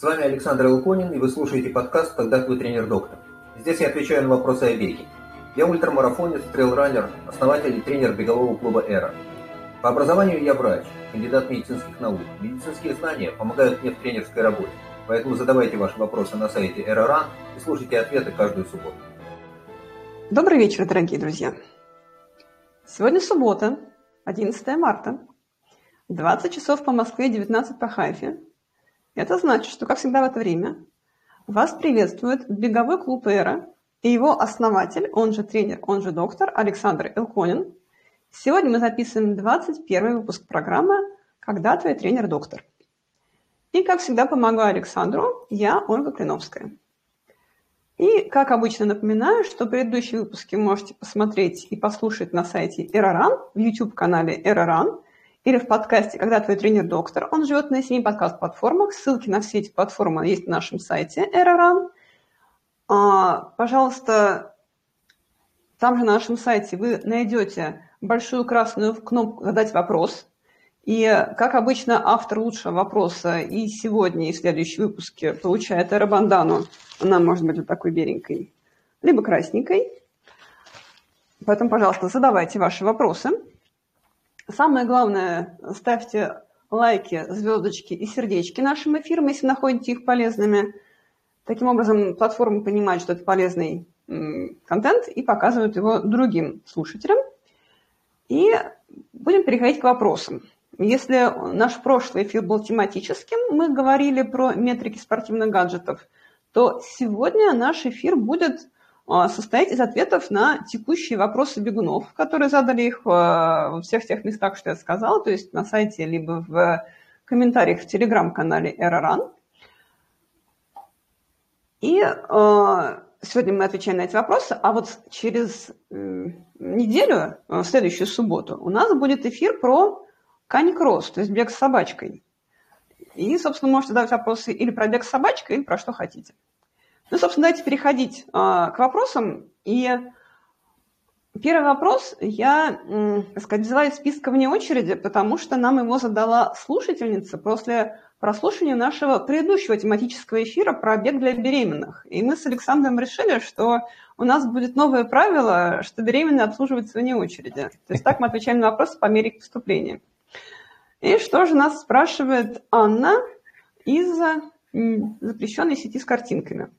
С вами Александр Илконин, и вы слушаете подкаст «Когда твой тренер-доктор». Здесь я отвечаю на вопросы о беге. Я ультрамарафонец, трейлранер, основатель и тренер бегового клуба «Эра». По образованию я врач, кандидат медицинских наук. Медицинские знания помогают мне в тренерской работе. Поэтому задавайте ваши вопросы на сайте «Эра.ран» и слушайте ответы каждую субботу. Добрый вечер, дорогие друзья. Сегодня суббота, 11 марта. 20 часов по Москве, 19 по Хайфе. Это значит, что, как всегда в это время, вас приветствует беговой клуб «Эра» и его основатель, он же тренер, он же доктор Александр Элконин. Сегодня мы записываем 21 выпуск программы «Когда твой тренер-доктор». И, как всегда, помогаю Александру, я Ольга Клиновская. И, как обычно, напоминаю, что предыдущие выпуски можете посмотреть и послушать на сайте Эроран, в YouTube-канале Эроран – или в подкасте «Когда твой тренер доктор». Он живет на семи подкаст-платформах. Ссылки на все эти платформы есть на нашем сайте Eraran. А, пожалуйста, там же на нашем сайте вы найдете большую красную кнопку «Задать вопрос». И, как обычно, автор лучшего вопроса и сегодня, и в следующем выпуске получает аэробандану. Она может быть вот такой беленькой, либо красненькой. Поэтому, пожалуйста, задавайте ваши вопросы. Самое главное, ставьте лайки, звездочки и сердечки нашим эфирам, если находите их полезными. Таким образом, платформа понимает, что это полезный контент и показывает его другим слушателям. И будем переходить к вопросам. Если наш прошлый эфир был тематическим, мы говорили про метрики спортивных гаджетов, то сегодня наш эфир будет состоять из ответов на текущие вопросы бегунов, которые задали их а, во всех тех местах, что я сказала, то есть на сайте, либо в комментариях в телеграм-канале Эроран. И э, сегодня мы отвечаем на эти вопросы, а вот через э, неделю, в следующую субботу, у нас будет эфир про каникросс, то есть бег с собачкой. И, собственно, можете задавать вопросы или про бег с собачкой, или про что хотите. Ну, собственно, давайте переходить а, к вопросам. И первый вопрос я, так сказать, взяла из списка вне очереди, потому что нам его задала слушательница после прослушивания нашего предыдущего тематического эфира про бег для беременных. И мы с Александром решили, что у нас будет новое правило, что беременные обслуживаются вне очереди. То есть так мы отвечаем на вопросы по мере их поступления. И что же нас спрашивает Анна из запрещенной сети с картинками.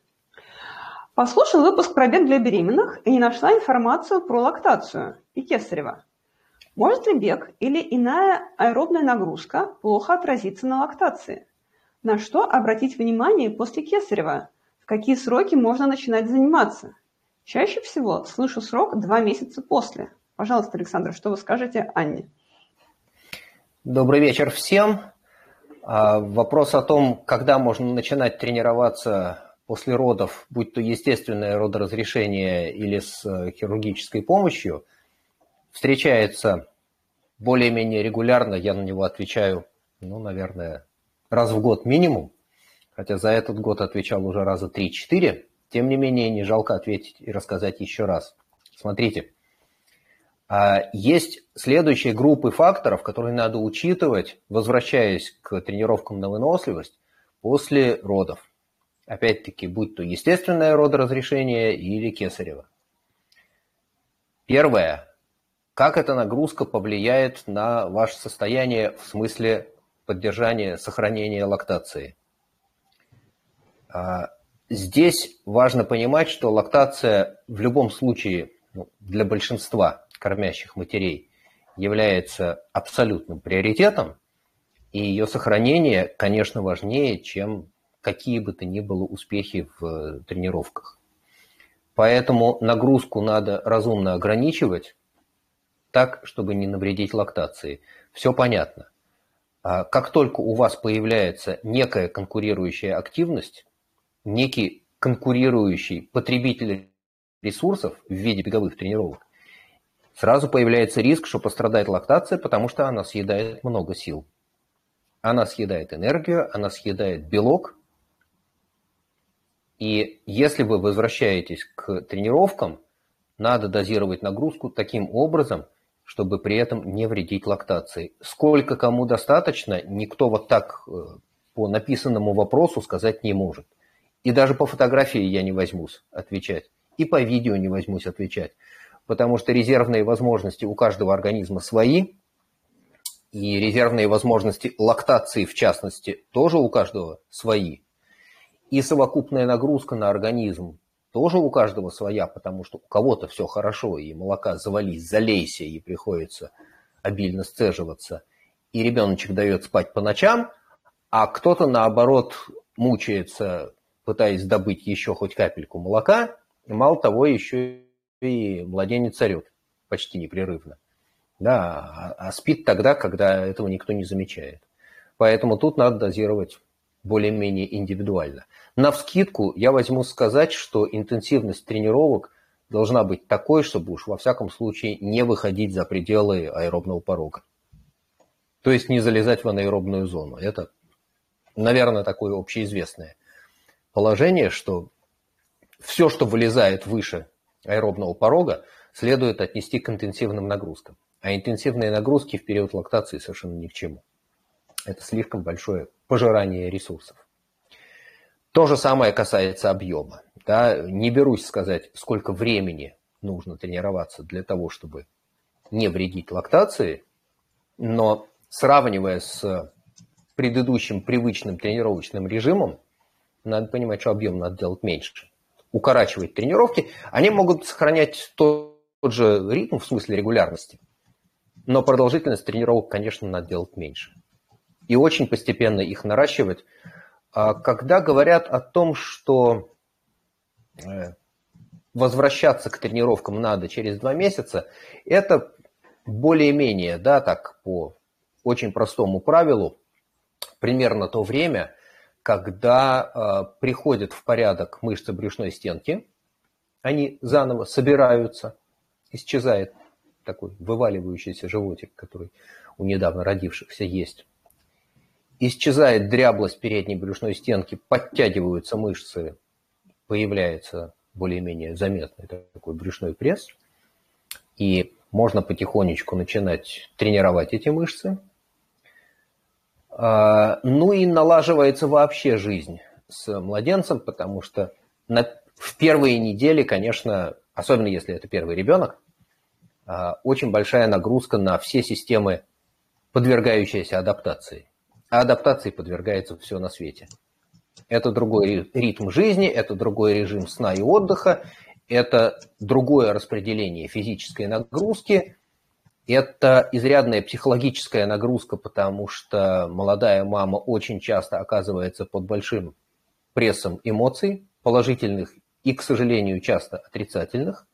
Послушал выпуск про бег для беременных и не нашла информацию про лактацию и кесарево. Может ли бег или иная аэробная нагрузка плохо отразиться на лактации? На что обратить внимание после кесарева? В какие сроки можно начинать заниматься? Чаще всего слышу срок два месяца после. Пожалуйста, Александр, что вы скажете Анне? Добрый вечер всем. А, вопрос о том, когда можно начинать тренироваться после родов, будь то естественное родоразрешение или с э, хирургической помощью, встречается более-менее регулярно, я на него отвечаю, ну, наверное, раз в год минимум, хотя за этот год отвечал уже раза 3-4, тем не менее, не жалко ответить и рассказать еще раз. Смотрите, а, есть следующие группы факторов, которые надо учитывать, возвращаясь к тренировкам на выносливость после родов опять-таки, будь то естественное родоразрешение или кесарево. Первое. Как эта нагрузка повлияет на ваше состояние в смысле поддержания, сохранения лактации? А, здесь важно понимать, что лактация в любом случае ну, для большинства кормящих матерей является абсолютным приоритетом, и ее сохранение, конечно, важнее, чем какие бы то ни было успехи в э, тренировках. Поэтому нагрузку надо разумно ограничивать так, чтобы не навредить лактации. Все понятно. А как только у вас появляется некая конкурирующая активность, некий конкурирующий потребитель ресурсов в виде беговых тренировок, сразу появляется риск, что пострадает лактация, потому что она съедает много сил. Она съедает энергию, она съедает белок, и если вы возвращаетесь к тренировкам, надо дозировать нагрузку таким образом, чтобы при этом не вредить лактации. Сколько кому достаточно, никто вот так э, по написанному вопросу сказать не может. И даже по фотографии я не возьмусь отвечать. И по видео не возьмусь отвечать. Потому что резервные возможности у каждого организма свои. И резервные возможности лактации, в частности, тоже у каждого свои. И совокупная нагрузка на организм тоже у каждого своя, потому что у кого-то все хорошо, и молока завались, залейся, и приходится обильно сцеживаться, и ребеночек дает спать по ночам, а кто-то, наоборот, мучается, пытаясь добыть еще хоть капельку молока, и мало того, еще и младенец орет почти непрерывно. Да, а, а спит тогда, когда этого никто не замечает. Поэтому тут надо дозировать более-менее индивидуально. На вскидку я возьму сказать, что интенсивность тренировок должна быть такой, чтобы уж во всяком случае не выходить за пределы аэробного порога. То есть не залезать в анаэробную зону. Это, наверное, такое общеизвестное положение, что все, что вылезает выше аэробного порога, следует отнести к интенсивным нагрузкам. А интенсивные нагрузки в период лактации совершенно ни к чему. Это слишком большое пожирание ресурсов. То же самое касается объема. Да? Не берусь сказать, сколько времени нужно тренироваться для того, чтобы не вредить лактации, но сравнивая с предыдущим привычным тренировочным режимом, надо понимать, что объем надо делать меньше. Укорачивать тренировки, они могут сохранять тот же ритм в смысле регулярности, но продолжительность тренировок, конечно, надо делать меньше и очень постепенно их наращивать. А когда говорят о том, что э, возвращаться к тренировкам надо через два месяца, это более-менее, да, так по очень простому правилу, примерно то время, когда э, приходят в порядок мышцы брюшной стенки, они заново собираются, исчезает такой вываливающийся животик, который у недавно родившихся есть исчезает дряблость передней брюшной стенки, подтягиваются мышцы, появляется более-менее заметный такой брюшной пресс, и можно потихонечку начинать тренировать эти мышцы. А, ну и налаживается вообще жизнь с младенцем, потому что на, в первые недели, конечно, особенно если это первый ребенок, а, очень большая нагрузка на все системы, подвергающиеся адаптации а адаптации подвергается все на свете. Это другой ритм жизни, это другой режим сна и отдыха, это другое распределение физической нагрузки, это изрядная психологическая нагрузка, потому что молодая мама очень часто оказывается под большим прессом эмоций, положительных и, к сожалению, часто отрицательных.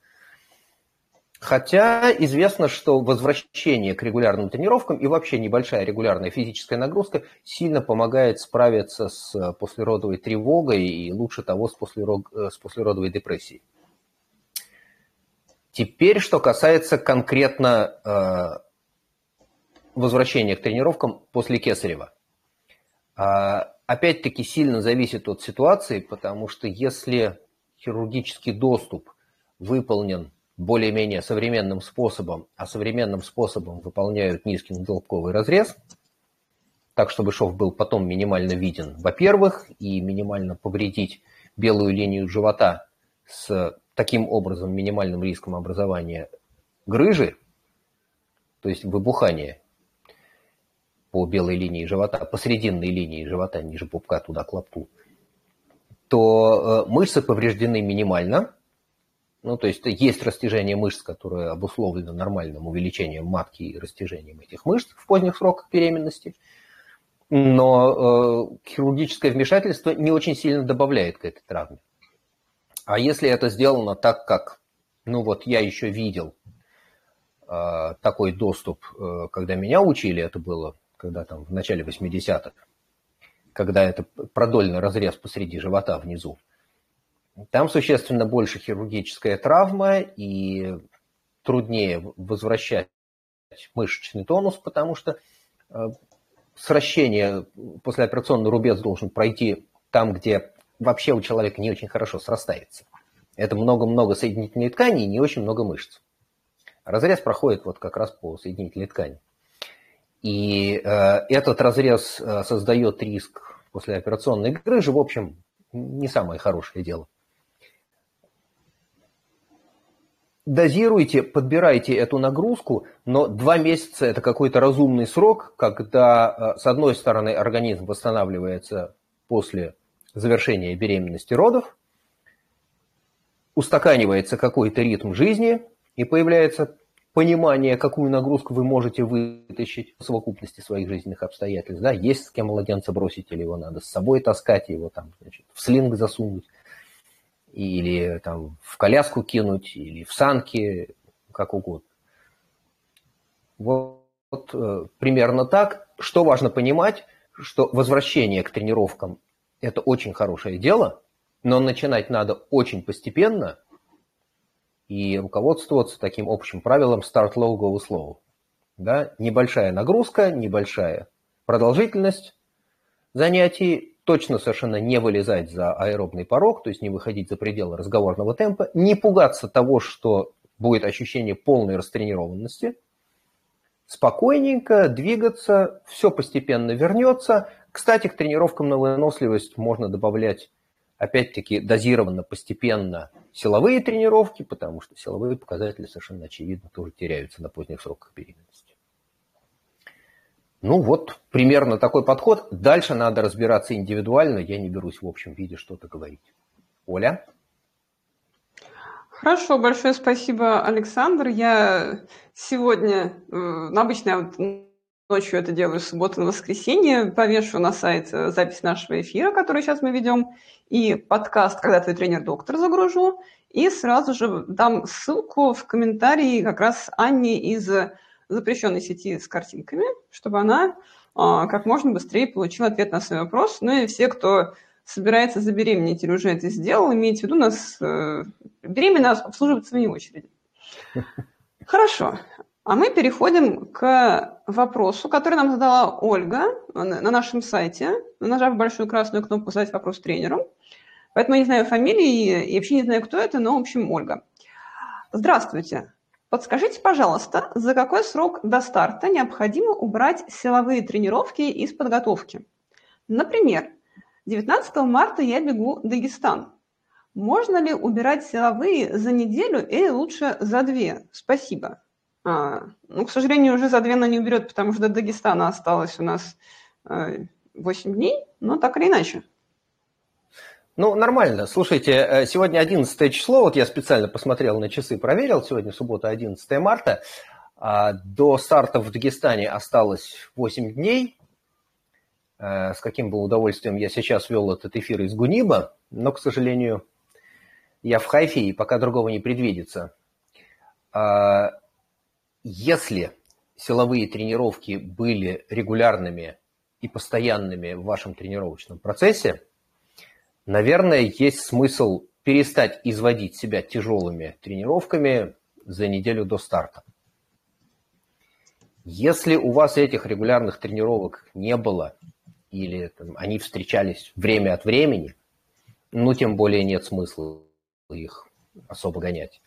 Хотя известно, что возвращение к регулярным тренировкам и вообще небольшая регулярная физическая нагрузка сильно помогает справиться с послеродовой тревогой и лучше того с, послерод... Э, с послеродовой депрессией. Теперь, что касается конкретно э, возвращения к тренировкам после Кесарева. Э, опять-таки сильно зависит от ситуации, потому что если хирургический доступ выполнен более-менее современным способом, а современным способом выполняют низкий надолбковый разрез, так, чтобы шов был потом минимально виден, во-первых, и минимально повредить белую линию живота с таким образом минимальным риском образования грыжи, то есть выбухания по белой линии живота, по срединной линии живота, ниже пупка, туда к лобку, то э, мышцы повреждены минимально – ну, то есть есть растяжение мышц, которое обусловлено нормальным увеличением матки и растяжением этих мышц в поздних сроках беременности. Но э, хирургическое вмешательство не очень сильно добавляет к этой травме. А если это сделано так, как, ну вот я еще видел э, такой доступ, э, когда меня учили, это было когда там в начале 80-х, когда это продольный разрез посреди живота внизу. Там существенно больше хирургическая травма и труднее возвращать мышечный тонус, потому что э, сращение, послеоперационный рубец должен пройти там, где вообще у человека не очень хорошо срастается. Это много-много соединительной ткани и не очень много мышц. Разрез проходит вот как раз по соединительной ткани. И э, этот разрез э, создает риск после операционной грыжи, в общем, не самое хорошее дело. Дозируйте, подбирайте эту нагрузку, но два месяца – это какой-то разумный срок, когда, э, с одной стороны, организм восстанавливается после завершения беременности родов, устаканивается какой-то ритм жизни, и появляется понимание, какую нагрузку вы можете вытащить в совокупности своих жизненных обстоятельств. Да, есть с кем младенца бросить, или его надо с собой таскать, его там, значит, в слинг засунуть, или там в коляску кинуть, или в санки, как угодно. Вот, вот э, примерно так. Что важно понимать, что возвращение к тренировкам – это очень хорошее дело, но начинать надо очень постепенно и руководствоваться таким общим правилом start low, go slow. Да? Небольшая нагрузка, небольшая продолжительность занятий, точно совершенно не вылезать за аэробный порог, то есть не выходить за пределы разговорного темпа, не пугаться того, что будет ощущение полной растренированности, спокойненько двигаться, все постепенно вернется. Кстати, к тренировкам на выносливость можно добавлять опять-таки дозированно, постепенно силовые тренировки, потому что силовые показатели совершенно очевидно тоже теряются на поздних сроках беременности. Ну вот, примерно такой подход. Дальше надо разбираться индивидуально. Я не берусь в общем виде что-то говорить. Оля? Хорошо, большое спасибо, Александр. Я сегодня, э, обычно я вот ночью это делаю с субботы на воскресенье, повешу на сайт э, запись нашего эфира, который сейчас мы ведем, и подкаст «Когда твой тренер-доктор» загружу, и сразу же дам ссылку в комментарии как раз Анне из запрещенной сети с картинками, чтобы она а, как можно быстрее получила ответ на свой вопрос. Ну и все, кто собирается забеременеть или уже это сделал, имейте в виду, нас э, беременна обслуживают своей очереди. Хорошо. А мы переходим к вопросу, который нам задала Ольга на нашем сайте, нажав большую красную кнопку «Задать вопрос тренеру». Поэтому я не знаю фамилии и вообще не знаю, кто это, но, в общем, Ольга. Здравствуйте. Подскажите, пожалуйста, за какой срок до старта необходимо убрать силовые тренировки из подготовки? Например, 19 марта я бегу Дагестан. Можно ли убирать силовые за неделю или лучше за две? Спасибо. А, ну, к сожалению, уже за две она не уберет, потому что до Дагестана осталось у нас 8 э, дней, но так или иначе. Ну, нормально. Слушайте, э, сегодня 11 число, вот я специально посмотрел на часы, проверил, сегодня суббота 11 марта. А, до старта в Дагестане осталось 8 дней. Э, с каким бы удовольствием я сейчас вел этот эфир из Гуниба, но, к сожалению, я в Хайфе, и пока другого не предвидится. А, если силовые тренировки были регулярными и постоянными в вашем тренировочном процессе, наверное, есть смысл перестать изводить себя тяжелыми тренировками за неделю до старта. Если у вас этих регулярных тренировок не было, или там, они встречались время от времени, ну, тем более нет смысла их особо гонять.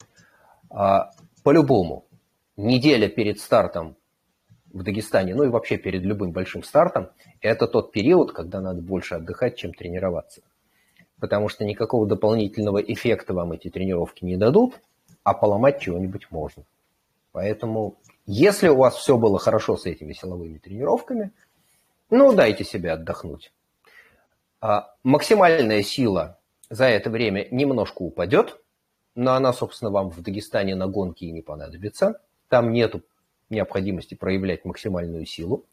А, по-любому, неделя перед стартом в Дагестане, ну и вообще перед любым большим стартом, это тот период, когда надо больше отдыхать, чем тренироваться. Потому что никакого дополнительного эффекта вам эти тренировки не дадут, а поломать чего-нибудь можно. Поэтому, если у вас все было хорошо с этими силовыми тренировками, ну, дайте себе отдохнуть. А максимальная сила за это время немножко упадет, но она, собственно, вам в Дагестане на гонке и не понадобится – там нет необходимости проявлять максимальную силу.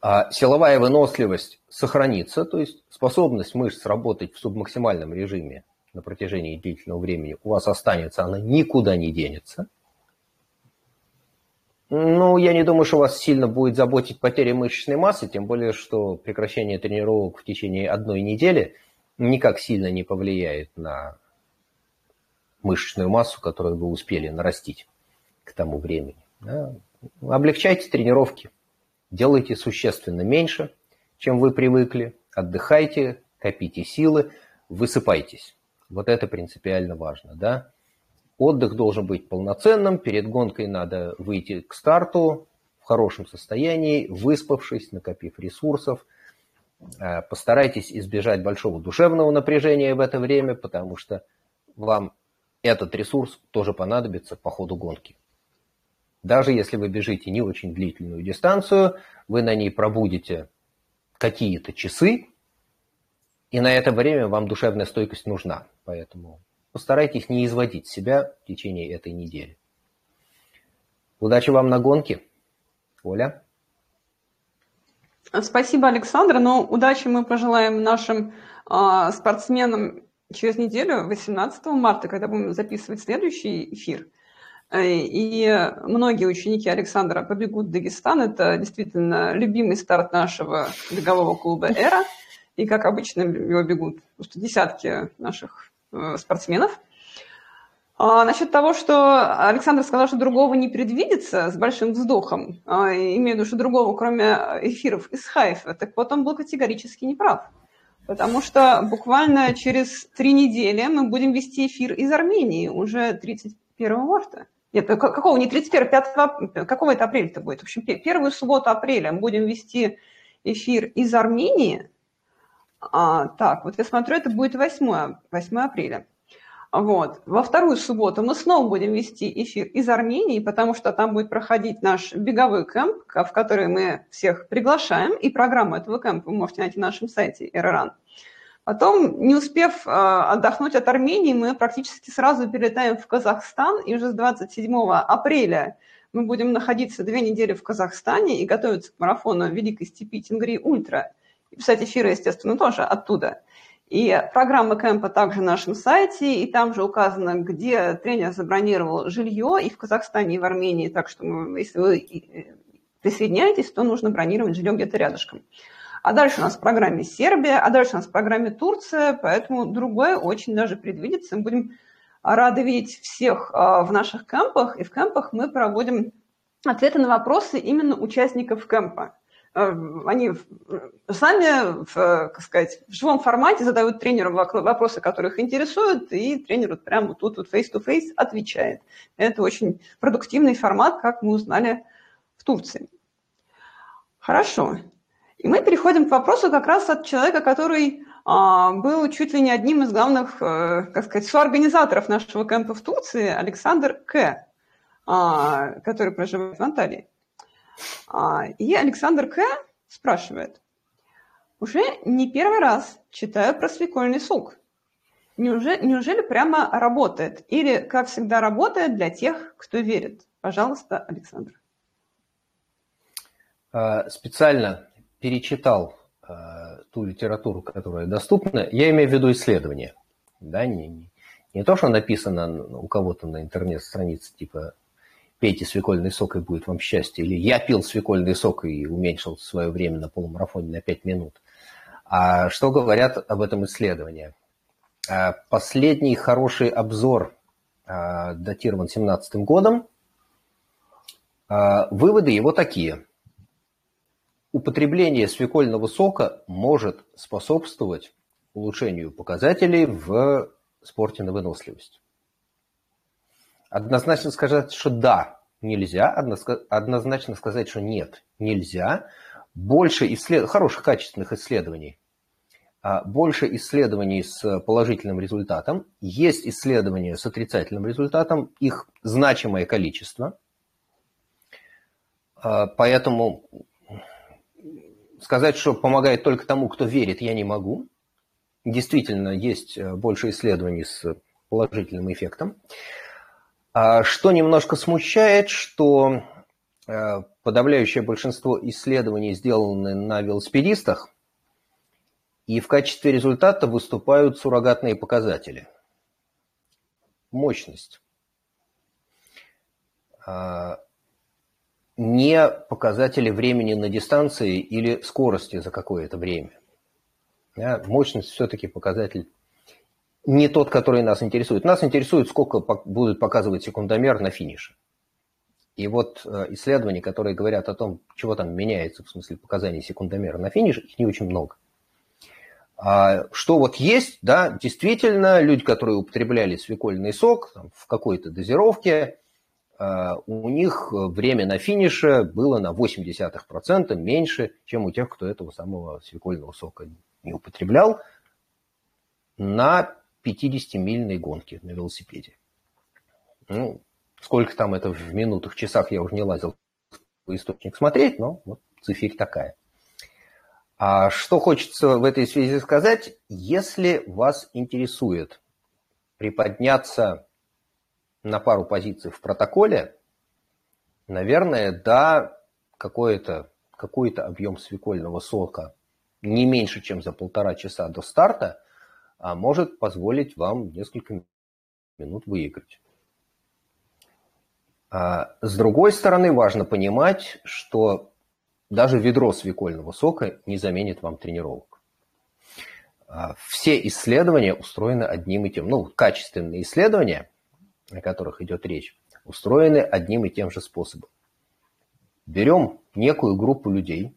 А силовая выносливость сохранится, то есть способность мышц работать в субмаксимальном режиме на протяжении длительного времени у вас останется, она никуда не денется. Ну, я не думаю, что вас сильно будет заботить потеря мышечной массы, тем более, что прекращение тренировок в течение одной недели никак сильно не повлияет на мышечную массу, которую вы успели нарастить к тому времени. Да. Облегчайте тренировки, делайте существенно меньше, чем вы привыкли, отдыхайте, копите силы, высыпайтесь. Вот это принципиально важно. Да? Отдых должен быть полноценным, перед гонкой надо выйти к старту в хорошем состоянии, выспавшись, накопив ресурсов. Э, постарайтесь избежать большого душевного напряжения в это время, потому что вам этот ресурс тоже понадобится по ходу гонки. Даже если вы бежите не очень длительную дистанцию, вы на ней пробудете какие-то часы, и на это время вам душевная стойкость нужна. Поэтому постарайтесь не изводить себя в течение этой недели. Удачи вам на гонке. Оля? Спасибо, Александр. Ну, удачи мы пожелаем нашим э, спортсменам через неделю, 18 марта, когда будем записывать следующий эфир. Э, и многие ученики Александра побегут в Дагестан. Это действительно любимый старт нашего бегового клуба «Эра». И, как обычно, его бегут просто десятки наших э, спортсменов. А, насчет того, что Александр сказал, что другого не предвидится с большим вздохом, а, имею в виду, что другого, кроме эфиров из Хайфа, так вот он был категорически неправ. Потому что буквально через три недели мы будем вести эфир из Армении уже 31 марта. Нет, какого, не 31, 5, какого это апреля-то будет? В общем, первую субботу апреля мы будем вести эфир из Армении. А, так, вот я смотрю, это будет 8, 8 апреля. Вот. Во вторую субботу мы снова будем вести эфир из Армении, потому что там будет проходить наш беговой кемп, в который мы всех приглашаем, и программу этого кемпа вы можете найти на нашем сайте RRAN. Потом, не успев э, отдохнуть от Армении, мы практически сразу перелетаем в Казахстан, и уже с 27 апреля мы будем находиться две недели в Казахстане и готовиться к марафону Великой степи Тенгри Ультра. И писать эфиры, естественно, тоже оттуда. И программа кемпа также на нашем сайте, и там же указано, где тренер забронировал жилье, и в Казахстане, и в Армении. Так что, если вы э, присоединяетесь, то нужно бронировать жилье где-то рядышком. А дальше у нас в программе Сербия, а дальше у нас в программе Турция, поэтому другое очень даже предвидится. Мы будем рады видеть всех а, в наших кемпах, и в кемпах мы проводим ответы на вопросы именно участников кемпа. Э, они сами, как сказать, в живом формате задают тренеру вопросы, которые их интересуют, и тренер вот прямо тут вот face-to-face отвечает. Это очень продуктивный формат, как мы узнали в Турции. Хорошо. И мы переходим к вопросу как раз от человека, который а, был чуть ли не одним из главных, а, как сказать, соорганизаторов нашего кемпа в Турции, Александр К., а, который проживает в Анталии. А, и Александр К. спрашивает. Уже не первый раз читаю про свекольный сук. Неужели, неужели прямо работает? Или, как всегда, работает для тех, кто верит? Пожалуйста, Александр. Специально перечитал а, ту литературу, которая доступна. Я имею в виду исследования. Да, не, не, не то, что написано у кого-то на интернет-странице, типа пейте свекольный сок и будет вам счастье, или я пил свекольный сок и уменьшил свое время на полумарафоне на 5 минут. А что говорят об этом исследования? А, последний хороший обзор а, датирован 17 годом. А, выводы его такие. Употребление свекольного сока может способствовать улучшению показателей в спорте на выносливость. Однозначно сказать, что да, нельзя. Однозначно сказать, что нет, нельзя. Больше исслед... хороших, качественных исследований. А, больше исследований с положительным результатом. Есть исследования с отрицательным результатом. Их значимое количество. А, поэтому сказать, что помогает только тому, кто верит, я не могу. Действительно, есть э, больше исследований с положительным эффектом. А что немножко смущает, что э, подавляющее большинство исследований сделаны на велосипедистах, и в качестве результата выступают суррогатные показатели. Мощность. Не показатели времени на дистанции или скорости за какое-то время. Мощность все-таки показатель не тот, который нас интересует. Нас интересует, сколько будет показывать секундомер на финише. И вот э, исследования, которые говорят о том, чего там меняется в смысле показаний секундомера на финише, их не очень много. А что вот есть, да, действительно, люди, которые употребляли свекольный сок там, в какой-то дозировке, у них время на финише было на 0,8% меньше, чем у тех, кто этого самого свекольного сока не употреблял на 50-мильной гонке на велосипеде. Ну, сколько там это в минутах, часах, я уже не лазил в источник смотреть, но вот циферь такая. А что хочется в этой связи сказать, если вас интересует приподняться на пару позиций в протоколе, наверное, да, какой-то какой объем свекольного сока не меньше, чем за полтора часа до старта, а может позволить вам несколько минут выиграть. А с другой стороны, важно понимать, что даже ведро свекольного сока не заменит вам тренировок. А все исследования устроены одним и тем. Ну, качественные исследования, о которых идет речь, устроены одним и тем же способом. Берем некую группу людей,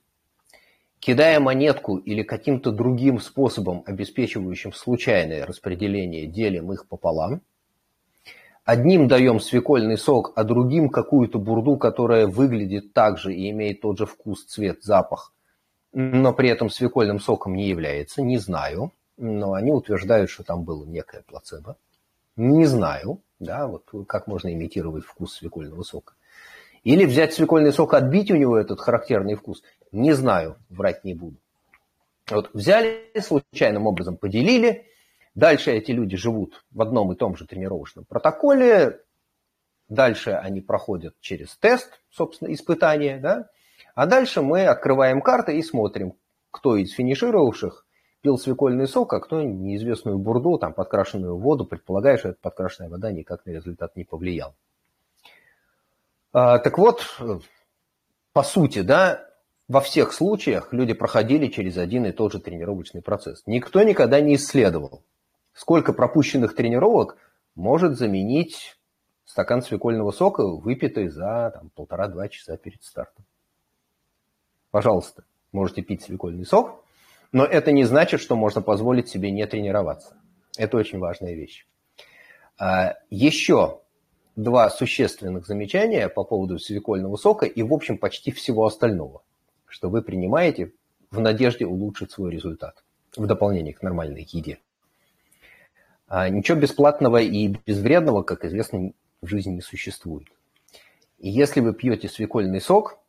кидая монетку или каким-то другим способом, обеспечивающим случайное распределение, делим их пополам – Одним даем свекольный сок, а другим какую-то бурду, которая выглядит так же и имеет тот же вкус, цвет, запах, но при этом свекольным соком не является, не знаю. Но они утверждают, что там было некое плацебо. Не знаю, да, вот как можно имитировать вкус свекольного сока. Или взять свекольный сок, отбить у него этот характерный вкус. Не знаю, врать не буду. Вот взяли, случайным образом поделили, Дальше эти люди живут в одном и том же тренировочном протоколе. Дальше они проходят через тест, собственно, испытание. Да? А дальше мы открываем карты и смотрим, кто из финишировавших пил свекольный сок, а кто неизвестную бурду, там, подкрашенную воду, предполагая, что эта подкрашенная вода никак на результат не повлияла. А, так вот, по сути, да, во всех случаях люди проходили через один и тот же тренировочный процесс. Никто никогда не исследовал, сколько пропущенных тренировок может заменить стакан свекольного сока, выпитый за там, полтора-два часа перед стартом. Пожалуйста, можете пить свекольный сок, но это не значит, что можно позволить себе не тренироваться. Это очень важная вещь. А, еще два существенных замечания по поводу свекольного сока и, в общем, почти всего остального, что вы принимаете в надежде улучшить свой результат в дополнение к нормальной еде. А ничего бесплатного и безвредного, как известно, в жизни не существует. И если вы пьете свекольный сок,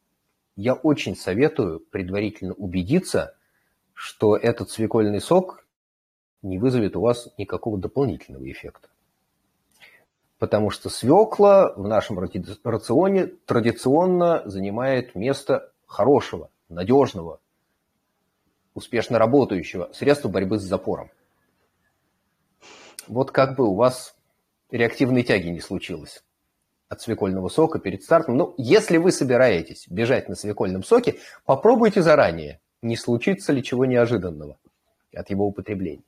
я очень советую предварительно убедиться, что этот свекольный сок не вызовет у вас никакого дополнительного эффекта. Потому что свекла в нашем рационе традиционно занимает место хорошего, надежного, успешно работающего средства борьбы с запором вот как бы у вас реактивной тяги не случилось от свекольного сока перед стартом. Ну, если вы собираетесь бежать на свекольном соке, попробуйте заранее, не случится ли чего неожиданного от его употребления.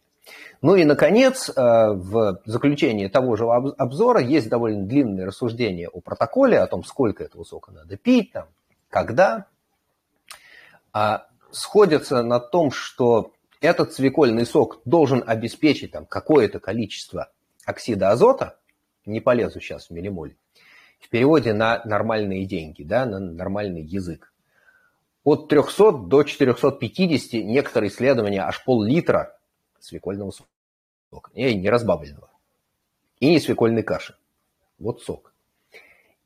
Ну и, наконец, э, в заключении того же обзора есть довольно длинное рассуждение о протоколе, о том, сколько этого сока надо пить, там, когда. А сходятся на том, что этот свекольный сок должен обеспечить там какое-то количество оксида азота, не полезу сейчас в миллимоль, в переводе на нормальные деньги, да, на нормальный язык. От 300 до 450, некоторые исследования, аж пол-литра свекольного сока. И не разбавленного. И не свекольной каши. Вот сок.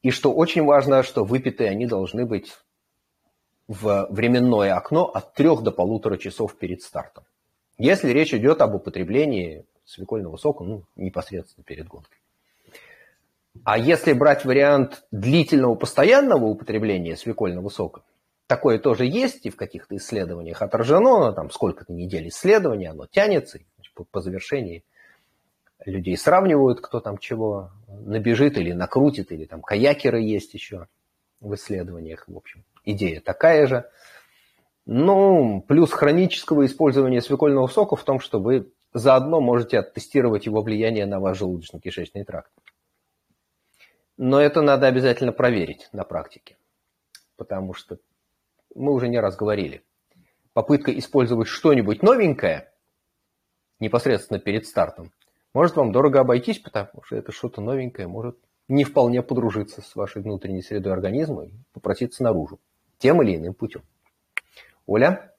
И что очень важно, что выпитые они должны быть в временное окно от трех до полутора часов перед стартом. Если речь идет об употреблении свекольного сока, ну, непосредственно перед гонкой. А если брать вариант длительного постоянного употребления свекольного сока, такое тоже есть и в каких-то исследованиях отражено, там сколько-то недель исследования, оно тянется, по, по завершении людей сравнивают, кто там чего набежит или накрутит, или там каякеры есть еще в исследованиях, в общем идея такая же. Ну, плюс хронического использования свекольного сока в том, что вы заодно можете оттестировать его влияние на ваш желудочно-кишечный тракт. Но это надо обязательно проверить на практике, потому что мы уже не раз говорили. Попытка использовать что-нибудь новенькое непосредственно перед стартом может вам дорого обойтись, потому что это что-то новенькое может не вполне подружиться с вашей внутренней средой организма и попроситься наружу тем или иным путем. Оля?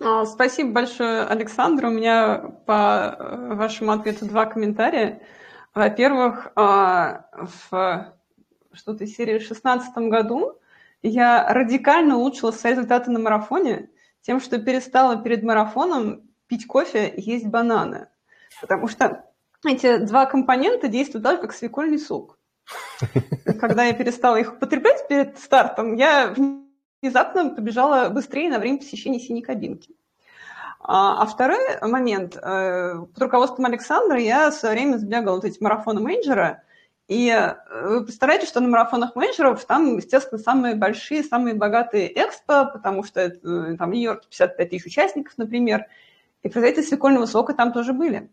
А, спасибо большое, Александр. У меня по э, вашему ответу два комментария. Во-первых, а, в что-то серии в 2016 году я радикально улучшила свои результаты на марафоне тем, что перестала перед марафоном пить кофе и есть бананы. Потому что эти два компонента действуют так, как свекольный сок. Когда я перестала их употреблять перед стартом, я внезапно побежала быстрее на время посещения синей кабинки. А, а второй момент. Э, под руководством Александра я в свое время сбегала вот эти марафоны менеджера, и э, вы представляете, что на марафонах менеджеров там, естественно, самые большие, самые богатые экспо, потому что это, э, там в Нью-Йорке 55 тысяч участников, например, и производители свекольного сока там тоже были.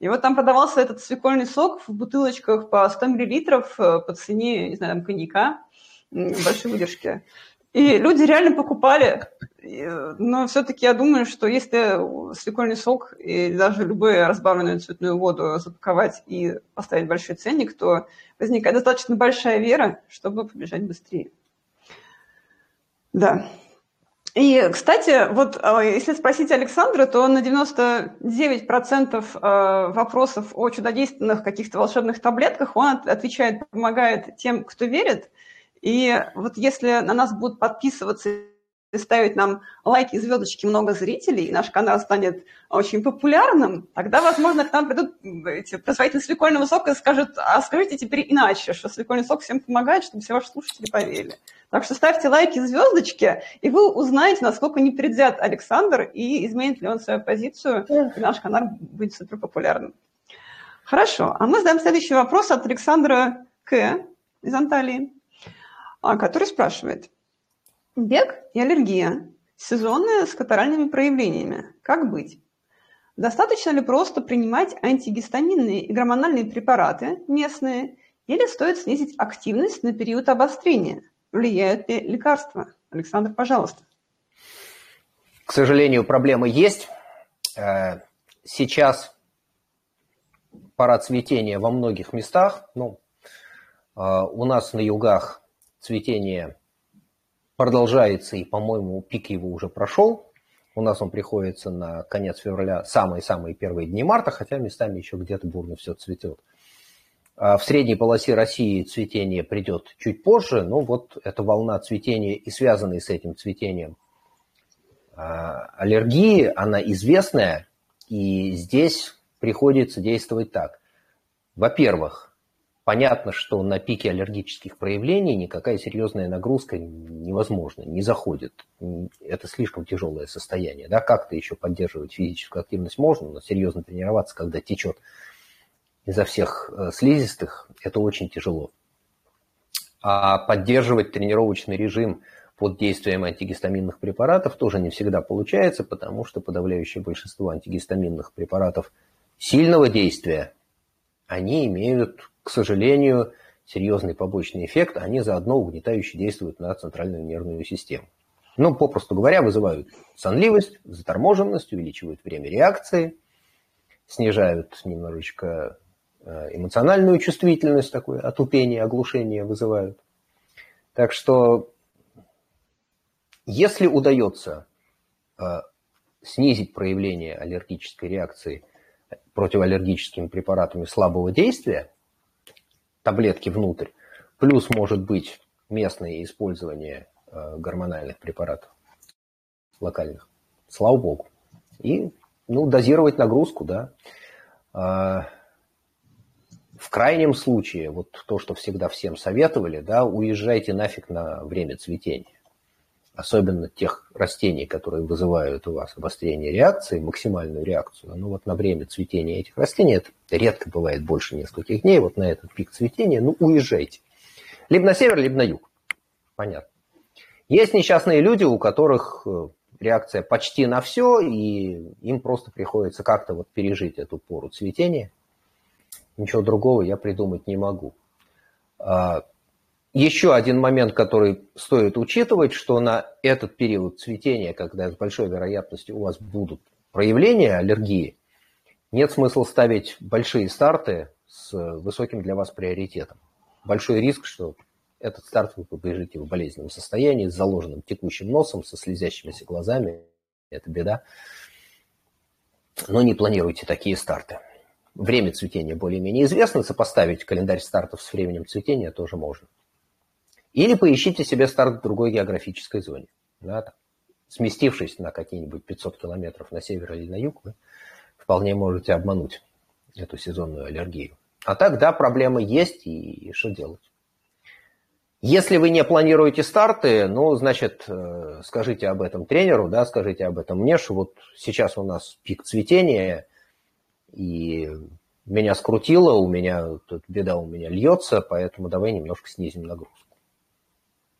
И вот там продавался этот свекольный сок в бутылочках по 100 мл по цене, не знаю, там, коньяка большой выдержки. И люди реально покупали. Но все-таки я думаю, что если свекольный сок и даже любую разбавленную цветную воду запаковать и поставить большой ценник, то возникает достаточно большая вера, чтобы побежать быстрее. Да. И, кстати, вот а, если спросить Александра, то на 99% а, вопросов о чудодейственных каких-то волшебных таблетках он отвечает, помогает тем, кто верит – и вот если на нас будут подписываться и ставить нам лайки и звездочки много зрителей, и наш канал станет очень популярным, тогда, возможно, к нам придут эти производители свекольного сока и скажут, а скажите теперь иначе, что свекольный сок всем помогает, чтобы все ваши слушатели поверили. Так что ставьте лайки и звездочки, и вы узнаете, насколько не предвзят Александр, и изменит ли он свою позицию, и наш канал будет супер популярным. Хорошо, а мы задаем следующий вопрос от Александра К. из Анталии. А, который спрашивает. Бег и аллергия. Сезонные с катаральными проявлениями. Как быть? Достаточно ли просто принимать антигистаминные и гормональные препараты местные, или стоит снизить активность на период обострения? Влияют ли лекарства? Александр, пожалуйста. К сожалению, проблемы есть. Э, сейчас пора цветения во многих местах. Ну, э, у нас на югах цветение продолжается, и, по-моему, пик его уже прошел. У нас он приходится на конец февраля, самые-самые первые дни марта, хотя местами еще где-то бурно все цветет. А в средней полосе России цветение придет чуть позже, но вот эта волна цветения и связанные с этим цветением а, аллергии, она известная, и здесь приходится действовать так. Во-первых, понятно, что на пике аллергических проявлений никакая серьезная нагрузка невозможна, не заходит. Это слишком тяжелое состояние. Да? Как-то еще поддерживать физическую активность можно, но серьезно тренироваться, когда течет изо всех э, слизистых, это очень тяжело. А поддерживать тренировочный режим под действием антигистаминных препаратов тоже не всегда получается, потому что подавляющее большинство антигистаминных препаратов сильного действия, они имеют к сожалению, серьезный побочный эффект, они заодно угнетающе действуют на центральную нервную систему. Ну, попросту говоря, вызывают сонливость, заторможенность, увеличивают время реакции, снижают немножечко э, эмоциональную чувствительность, такое отупение, оглушение вызывают. Так что, если удается э, снизить проявление аллергической реакции противоаллергическими препаратами слабого действия, таблетки внутрь. Плюс может быть местное использование э, гормональных препаратов локальных. Слава богу. И ну, дозировать нагрузку, да. А, в крайнем случае, вот то, что всегда всем советовали, да, уезжайте нафиг на время цветения. Особенно тех растений, которые вызывают у вас обострение реакции, максимальную реакцию. Ну вот на время цветения этих растений, это редко бывает больше нескольких дней, вот на этот пик цветения, ну уезжайте. Либо на север, либо на юг. Понятно. Есть несчастные люди, у которых э, реакция почти на все, и им просто приходится как-то вот пережить эту пору цветения. Ничего другого я придумать не могу. Еще один момент, который стоит учитывать, что на этот период цветения, когда с большой вероятностью у вас будут проявления аллергии, нет смысла ставить большие старты с высоким для вас приоритетом. Большой риск, что этот старт вы побежите в болезненном состоянии, с заложенным текущим носом, со слезящимися глазами. Это беда. Но не планируйте такие старты. Время цветения более-менее известно, сопоставить календарь стартов с временем цветения тоже можно. Или поищите себе старт в другой географической зоне. Да, там, сместившись на какие-нибудь 500 километров на север или на юг, вы вполне можете обмануть эту сезонную аллергию. А так, да, проблемы есть, и что делать? Если вы не планируете старты, ну, значит, э, скажите об этом тренеру, да, скажите об этом мне, что вот сейчас у нас пик цветения, и меня скрутило, у меня тут беда у меня льется, поэтому давай немножко снизим нагрузку.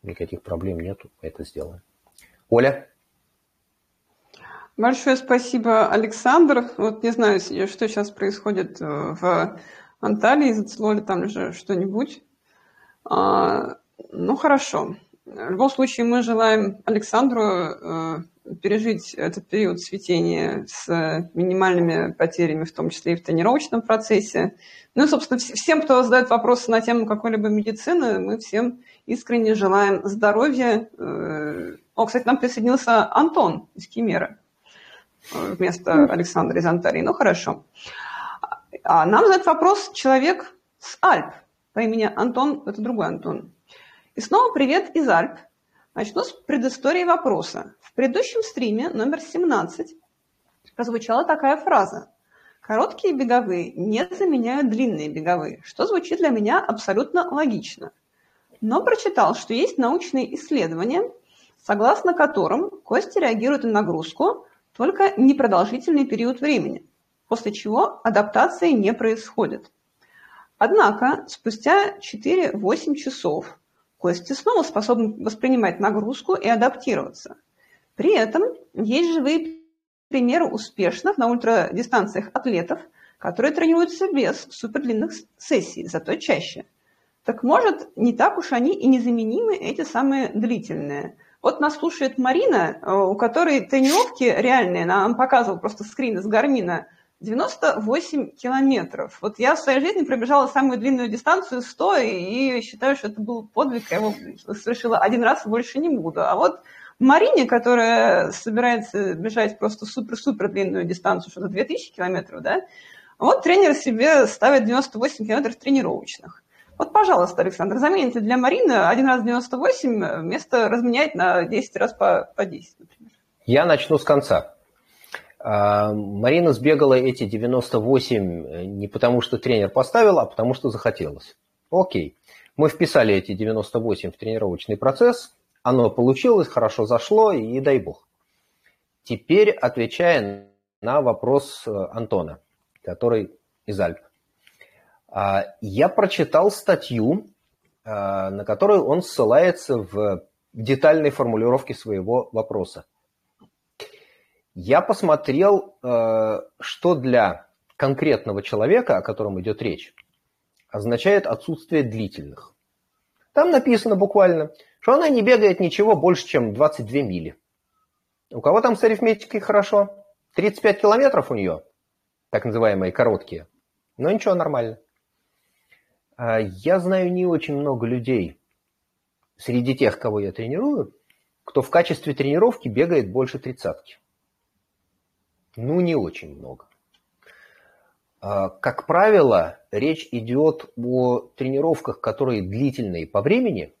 Никаких проблем нету, это сделаем. Оля? Большое спасибо, Александр. Вот не знаю, что сейчас происходит э, в Анталии, зацело ли там же что-нибудь. А, ну, хорошо. В любом случае, мы желаем Александру э, пережить этот период цветения с минимальными потерями, в том числе и в тренировочном процессе. Ну и, собственно, всем, кто задает вопросы на тему какой-либо медицины, мы всем искренне желаем здоровья. Э, о, кстати, нам присоединился Антон из Кемера э, вместо Александра из Антарии. Ну, хорошо. А нам задает вопрос человек с Альп по имени Антон, это другой Антон. И снова привет из Альп. Начну с предыстории вопроса. В предыдущем стриме номер 17 прозвучала такая фраза. Короткие беговые не заменяют длинные беговые, что звучит для меня абсолютно логично. Но прочитал, что есть научные исследования, согласно которым кости реагируют на нагрузку только непродолжительный период времени, после чего адаптации не происходит. Однако спустя 4-8 часов Кости снова способны воспринимать нагрузку и адаптироваться. При этом есть живые примеры успешных на ультрадистанциях атлетов, которые тренируются без супердлинных сессий, зато чаще. Так может, не так уж они и незаменимы, эти самые длительные. Вот нас слушает Марина, э, у которой тренировки реальные, она нам показывала просто скрин из Гармина – 98 километров. Вот я в своей жизни пробежала самую длинную дистанцию 100, и считаю, что это был подвиг, я его совершила один раз больше не буду. А вот Марине, которая собирается бежать просто супер-супер длинную дистанцию, что-то 2000 километров, да, вот тренер себе ставит 98 километров тренировочных. Вот, пожалуйста, Александр, замените для Марины один раз 98 вместо разменять на 10 раз по, по 10, например. Я начну с конца. А, Марина сбегала эти 98 э, не потому, что тренер поставил, а потому, что захотелось. Окей. Мы вписали эти 98 в тренировочный процесс, оно получилось, хорошо зашло, и дай бог. Теперь отвечая на вопрос э, Антона, который из Альп. А, я прочитал статью, а, на которую он ссылается в детальной формулировке своего вопроса. Я посмотрел, э, что для конкретного человека, о котором идет речь, означает отсутствие длительных. Там написано буквально, что она не бегает ничего больше, чем 22 мили. У кого там с арифметикой хорошо? 35 километров у нее, так называемые короткие. Но ничего, нормально. А я знаю не очень много людей среди тех, кого я тренирую, кто в качестве тренировки бегает больше тридцатки. Ну, не очень много. А, как правило, речь идет о тренировках, которые длительные по времени,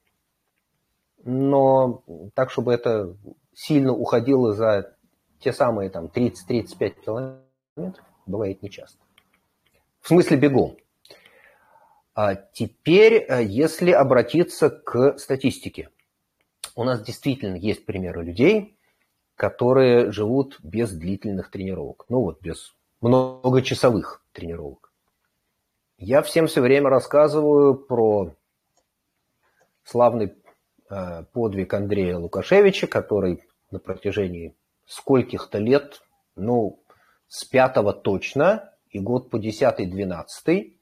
но так, чтобы это сильно уходило за те самые там 30-35 километров, бывает нечасто. В смысле бегом. А теперь, э, если обратиться к статистике. У нас действительно есть примеры людей, которые живут без длительных тренировок, ну вот без многочасовых тренировок. Я всем все время рассказываю про славный э, подвиг Андрея Лукашевича, который на протяжении скольких-то лет, ну, с пятого точно, и год по десятый, двенадцатый,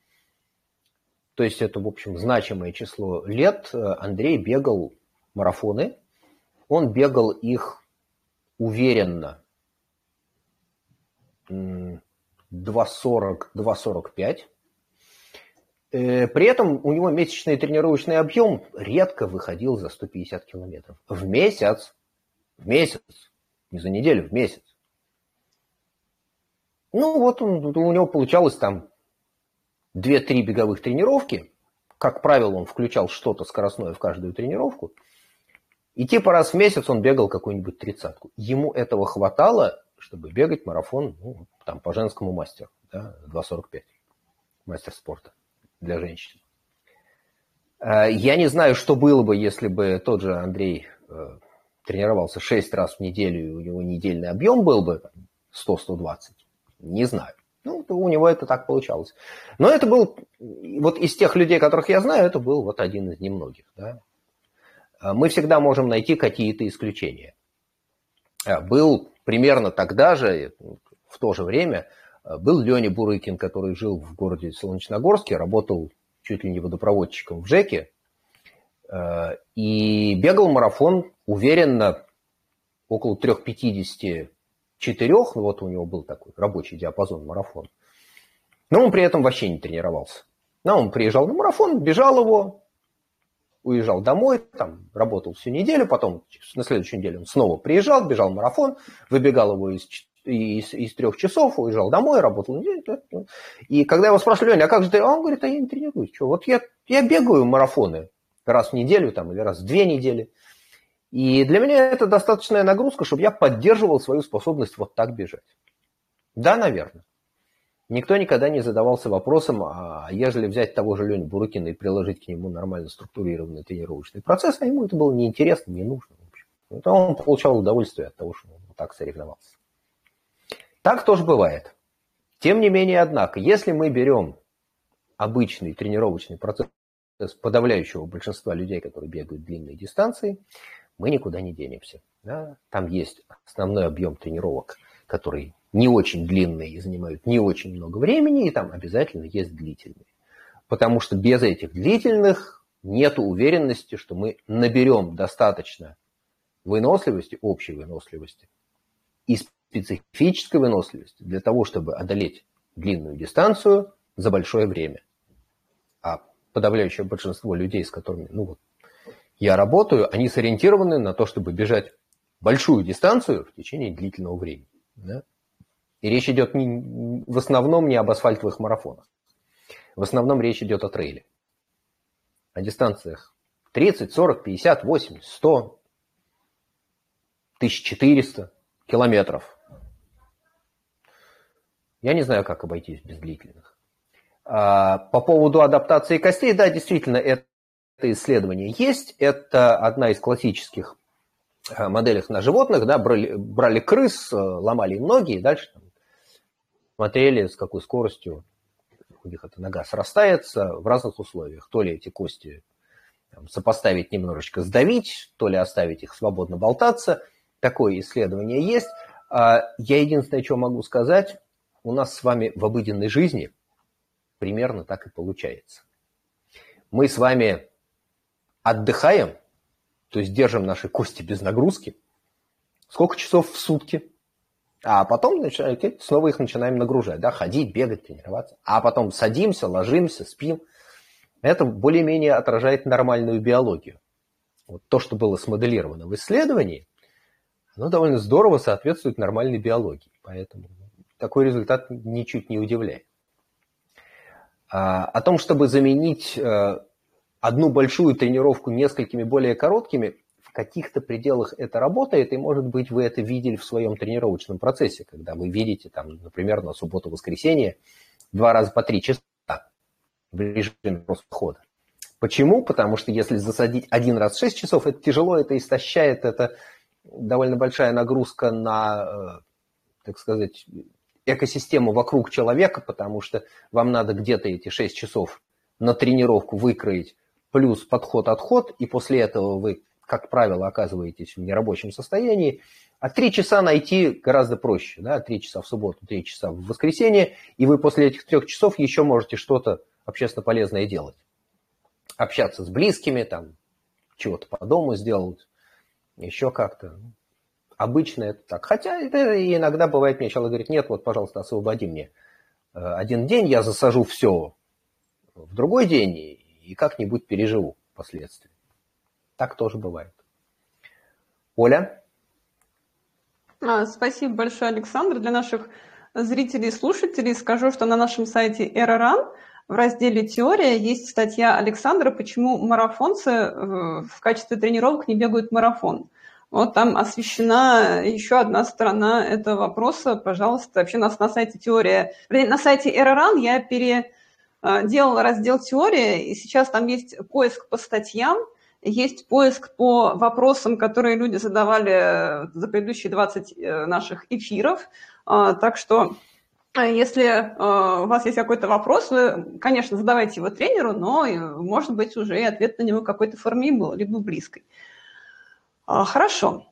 то есть это, в общем, значимое число лет, Андрей бегал марафоны. Он бегал их уверенно 2.40, 2.45. Э, при этом у него месячный тренировочный объем редко выходил за 150 километров. В месяц. В месяц. Не за неделю, в месяц. Ну, вот он, у него получалось там 2-3 беговых тренировки. Как правило, он включал что-то скоростное в каждую тренировку. И типа раз в месяц он бегал какую-нибудь тридцатку. Ему этого хватало, чтобы бегать марафон ну, там, по женскому мастеру. Да, 2.45. Мастер спорта для женщин. Э, я не знаю, что было бы, если бы тот же Андрей э, тренировался 6 раз в неделю, и у него недельный объем был бы 100-120. Не знаю. Ну, у него это так получалось. Но это был, вот из тех людей, которых я знаю, это был вот один из немногих. Да? Э, мы всегда можем найти какие-то исключения. Был примерно тогда же, в то же время, был Леня Бурыкин, который жил в городе Солнечногорске, работал чуть ли не водопроводчиком в ЖЭКе, и бегал марафон уверенно около 3,54, ну вот у него был такой рабочий диапазон марафон. Но он при этом вообще не тренировался. Но он приезжал на марафон, бежал его, уезжал домой, там работал всю неделю, потом на следующую неделю он снова приезжал, бежал марафон, выбегал его из из, из трех часов, уезжал домой, работал И когда его спрашивали, Леня, а как же ты? А он говорит, а я не тренируюсь. Что? Вот я, я бегаю марафоны раз в неделю там, или раз в две недели. И для меня это достаточная нагрузка, чтобы я поддерживал свою способность вот так бежать. Да, наверное. Никто никогда не задавался вопросом, а ежели взять того же Леню Бурыкина и приложить к нему нормально структурированный тренировочный процесс, а ему это было неинтересно, не нужно. Это он получал удовольствие от того, что он так соревновался. Так тоже бывает. Тем не менее, однако, если мы берем обычный тренировочный процесс подавляющего большинства людей, которые бегают длинные дистанции, мы никуда не денемся. Да? Там есть основной объем тренировок, которые не очень длинные и занимают не очень много времени, и там обязательно есть длительные. Потому что без этих длительных нет уверенности, что мы наберем достаточно выносливости, общей выносливости, и специфической выносливости для того, чтобы одолеть длинную дистанцию за большое время. А подавляющее большинство людей, с которыми ну вот, я работаю, они сориентированы на то, чтобы бежать большую дистанцию в течение длительного времени. Да? И речь идет не, в основном не об асфальтовых марафонах. В основном речь идет о трейле. О дистанциях 30, 40, 50, 80, 100, 1400 километров. Я не знаю, как обойтись без длительных. А, по поводу адаптации костей, да, действительно, это исследование есть. Это одна из классических а, моделей на животных. Да, брали, брали крыс, а, ломали им ноги и дальше там, смотрели, с какой скоростью у них эта нога срастается в разных условиях. То ли эти кости там, сопоставить немножечко, сдавить, то ли оставить их свободно болтаться. Такое исследование есть. Я единственное, что могу сказать, у нас с вами в обыденной жизни примерно так и получается. Мы с вами отдыхаем, то есть держим наши кости без нагрузки, сколько часов в сутки, а потом снова их начинаем нагружать, да, ходить, бегать, тренироваться, а потом садимся, ложимся, спим. Это более-менее отражает нормальную биологию. Вот то, что было смоделировано в исследовании, оно довольно здорово соответствует нормальной биологии. Поэтому такой результат ничуть не удивляет. А, о том, чтобы заменить э, одну большую тренировку несколькими более короткими, в каких-то пределах это работает, и, может быть, вы это видели в своем тренировочном процессе, когда вы видите, там, например, на субботу-воскресенье два раза по три часа в режиме хода. Почему? Потому что если засадить один раз в 6 часов, это тяжело, это истощает, это довольно большая нагрузка на, э, так сказать, экосистему вокруг человека, потому что вам надо где-то эти 6 часов на тренировку выкроить, плюс подход-отход, и после этого вы, как правило, оказываетесь в нерабочем состоянии. А 3 часа найти гораздо проще. Да? 3 часа в субботу, 3 часа в воскресенье, и вы после этих трех часов еще можете что-то общественно полезное делать. Общаться с близкими, там, чего-то по дому сделать, еще как-то. Обычно это так. Хотя это иногда бывает, мне человек говорит, нет, вот, пожалуйста, освободи мне э, один день, я засажу все в другой день и как-нибудь переживу последствия. Так тоже бывает. Оля? А, спасибо большое, Александр. Для наших зрителей и слушателей скажу, что на нашем сайте ERARAN в разделе «Теория» есть статья Александра, почему марафонцы э, в качестве тренировок не бегают марафон. Вот там освещена еще одна сторона этого вопроса. Пожалуйста, вообще нас на сайте теория, на сайте ERARAN я переделала раздел теория, и сейчас там есть поиск по статьям, есть поиск по вопросам, которые люди задавали за предыдущие 20 э, наших эфиров. Так что если э, у вас есть какой-то вопрос, вы, конечно, задавайте его тренеру, но, может быть, уже и ответ на него какой-то форме был, либо близкой. Хорошо.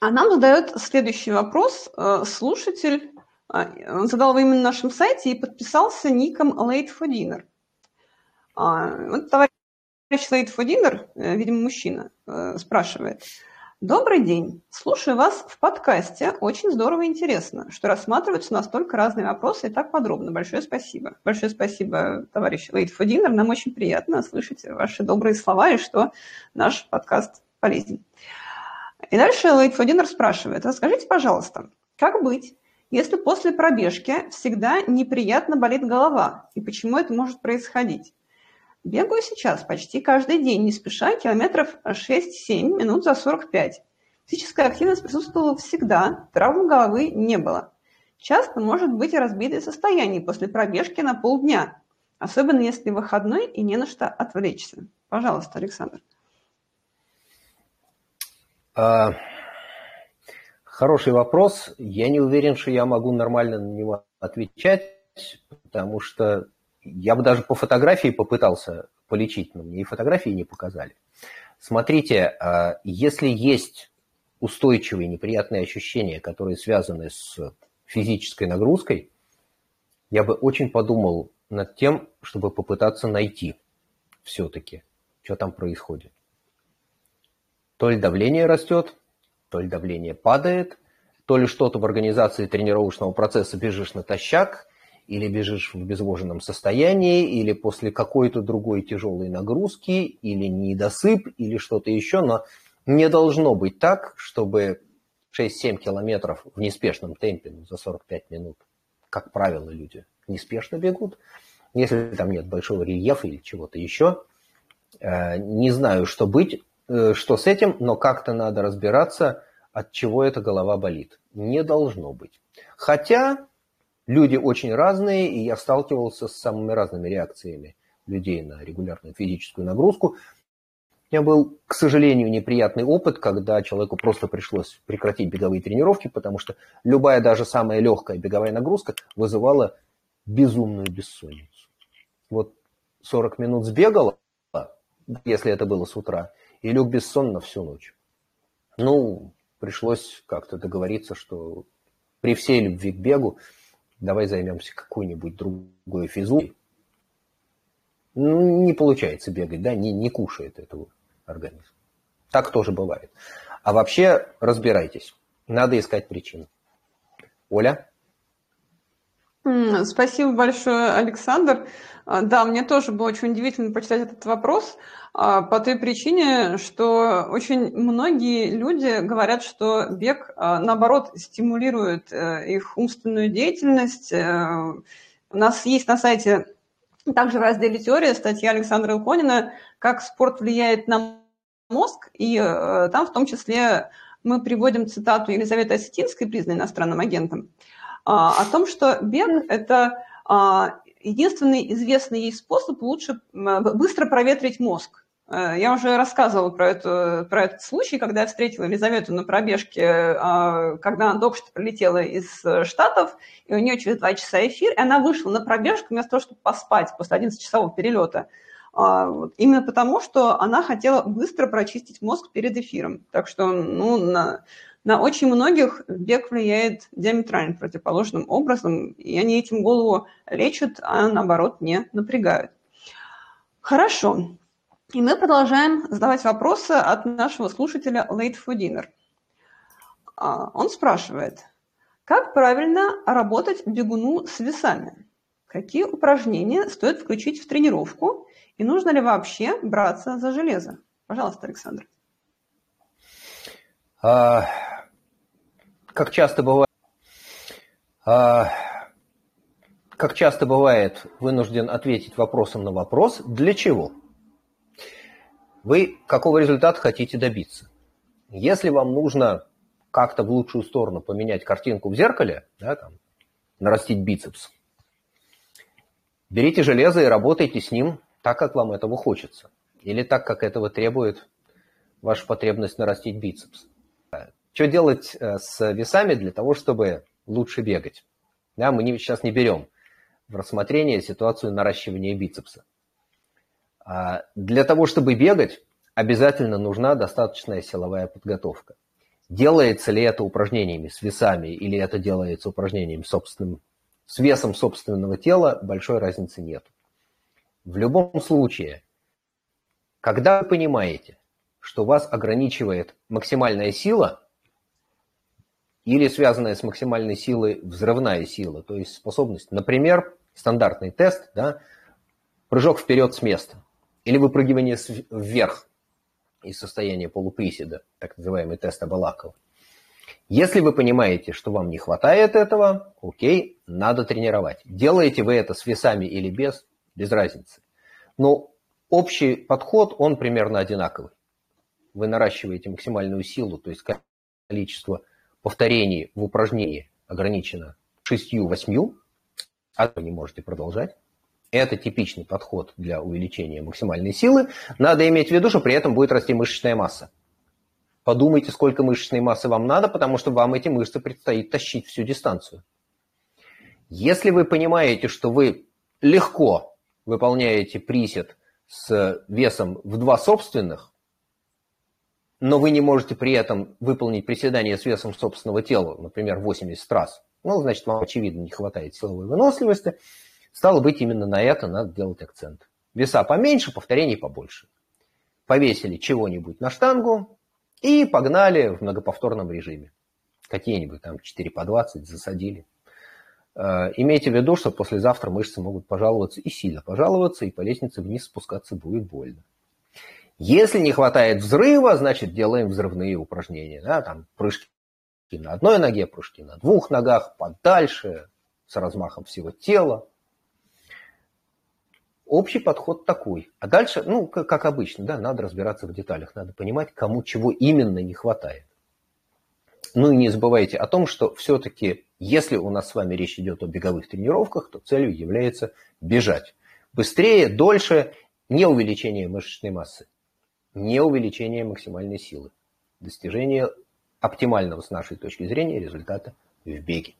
А нам задает следующий вопрос э, слушатель. А, он задал его именно на нашем сайте и подписался ником Late for Dinner. А, вот товарищ Late for Dinner, э, видимо, мужчина, э, спрашивает. Добрый день. Слушаю вас в подкасте. Очень здорово и интересно, что рассматриваются настолько разные вопросы и так подробно. Большое спасибо. Большое спасибо, товарищ for Dinner. Нам очень приятно слышать ваши добрые слова и что наш подкаст полезен. И дальше Лейт Фодинер спрашивает, расскажите, пожалуйста, как быть, если после пробежки всегда неприятно болит голова, и почему это может происходить? Бегаю сейчас почти каждый день, не спеша, километров 6-7 минут за 45. Физическая активность присутствовала всегда, травм головы не было. Часто может быть и разбитое состояние после пробежки на полдня, особенно если выходной и не на что отвлечься. Пожалуйста, Александр. А, хороший вопрос. Я не уверен, что я могу нормально на него отвечать, потому что я бы даже по фотографии попытался полечить, но мне и фотографии не показали. Смотрите, а, если есть устойчивые неприятные ощущения, которые связаны с физической нагрузкой, я бы очень подумал над тем, чтобы попытаться найти все-таки, что там происходит. То ли давление растет, то ли давление падает, то ли что-то в организации тренировочного процесса бежишь натощак, или бежишь в безвоженном состоянии, или после какой-то другой тяжелой нагрузки, или недосып, или что-то еще, но не должно быть так, чтобы 6-7 километров в неспешном темпе ну, за 45 минут, как правило, люди неспешно бегут, если там нет большого рельефа или чего-то еще. Э, не знаю, что быть, что с этим, но как-то надо разбираться, от чего эта голова болит. Не должно быть. Хотя люди очень разные, и я сталкивался с самыми разными реакциями людей на регулярную физическую нагрузку. У меня был, к сожалению, неприятный опыт, когда человеку просто пришлось прекратить беговые тренировки, потому что любая, даже самая легкая беговая нагрузка вызывала безумную бессонницу. Вот 40 минут сбегала, если это было с утра, и лег бессон всю ночь. Ну, пришлось как-то договориться, что при всей любви к бегу давай займемся какой-нибудь другой физу. Ну, не получается бегать, да, не, не кушает этого организм. Так тоже бывает. А вообще разбирайтесь. Надо искать причину. Оля? Спасибо большое, Александр. А, да, мне тоже было очень удивительно почитать этот вопрос а, по той причине, что очень многие люди говорят, что бег, а, наоборот, стимулирует э, их умственную деятельность. Э, у нас есть на сайте также в разделе «Теория» статья Александра Илконина «Как спорт влияет на мозг», и э, там в том числе мы приводим цитату Елизаветы Осетинской, признанной иностранным агентом, о том, что бег – это единственный известный ей способ лучше быстро проветрить мозг. Э, я уже рассказывала про, это, про этот случай, когда я встретила Елизавету на пробежке, а, когда она только что прилетела из Штатов, и у нее через два часа эфир, и она вышла на пробежку вместо того, чтобы поспать после 11-часового перелета. А, именно потому, что она хотела быстро прочистить мозг перед эфиром. Так что ну, на, на очень многих бег влияет диаметрально противоположным образом, и они этим голову лечат, а наоборот не напрягают. Хорошо. И мы продолжаем задавать вопросы от нашего слушателя Late for Dinner. А, он спрашивает, как правильно работать бегуну с весами? какие упражнения стоит включить в тренировку и нужно ли вообще браться за железо? Пожалуйста, Александр. А, как часто бывает, а, как часто бывает, вынужден ответить вопросом на вопрос, для чего? Вы какого результата хотите добиться? Если вам нужно как-то в лучшую сторону поменять картинку в зеркале, да, там, нарастить бицепс, берите железо и работайте с ним так, как вам этого хочется. Или так, как этого требует ваша потребность нарастить бицепс. Что делать э, с весами для того, чтобы лучше бегать? Да, мы сейчас не берем в рассмотрение ситуацию наращивания бицепса. А для того, чтобы бегать, обязательно нужна достаточная силовая подготовка. Делается ли это упражнениями с весами или это делается упражнением собственным, с весом собственного тела, большой разницы нет. В любом случае, когда вы понимаете, что вас ограничивает максимальная сила или связанная с максимальной силой взрывная сила, то есть способность, например, стандартный тест, да, прыжок вперед с места или выпрыгивание вверх из состояния полуприседа, так называемый тест Абалакова. Если вы понимаете, что вам не хватает этого, окей, надо тренировать. Делаете вы это с весами или без, без разницы. Но общий подход, он примерно одинаковый. Вы наращиваете максимальную силу, то есть количество повторений в упражнении ограничено 6-8, а вы не можете продолжать. Это типичный подход для увеличения максимальной силы. Надо иметь в виду, что при этом будет расти мышечная масса. Подумайте, сколько мышечной массы вам надо, потому что вам эти мышцы предстоит тащить всю дистанцию. Если вы понимаете, что вы легко выполняете присед с весом в два собственных, но вы не можете при этом выполнить приседание с весом собственного тела, например, 80 раз, ну, значит, вам, очевидно, не хватает силовой выносливости – Стало быть, именно на это надо делать акцент. Веса поменьше, повторений побольше. Повесили чего-нибудь на штангу и погнали в многоповторном режиме. Какие-нибудь там 4 по 20 засадили. Э, имейте в виду, что послезавтра мышцы могут пожаловаться и сильно пожаловаться, и по лестнице вниз спускаться будет больно. Если не хватает взрыва, значит делаем взрывные упражнения. Да, там прыжки на одной ноге, прыжки на двух ногах, подальше, с размахом всего тела. Общий подход такой. А дальше, ну, как обычно, да, надо разбираться в деталях, надо понимать, кому чего именно не хватает. Ну и не забывайте о том, что все-таки, если у нас с вами речь идет о беговых тренировках, то целью является бежать. Быстрее, дольше, не увеличение мышечной массы, не увеличение максимальной силы. Достижение оптимального с нашей точки зрения результата в беге.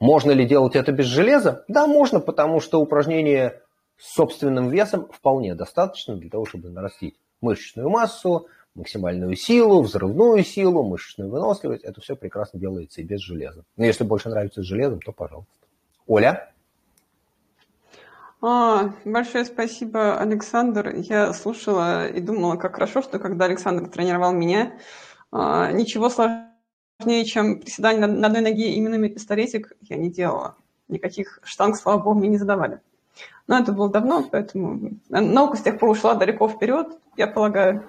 Можно ли делать это без железа? Да, можно, потому что упражнение с собственным весом вполне достаточно для того, чтобы нарастить мышечную массу, максимальную силу, взрывную силу, мышечную выносливость. Это все прекрасно делается и без железа. Но если больше нравится с железом, то пожалуйста. Оля? А, большое спасибо, Александр. Я слушала и думала, как хорошо, что когда Александр тренировал меня, а, ничего сложнее, чем приседание на, одной ноге именно пистолетик я не делала. Никаких штанг, слава богу, мне не задавали. Но это было давно, поэтому наука с тех пор ушла далеко вперед, я полагаю.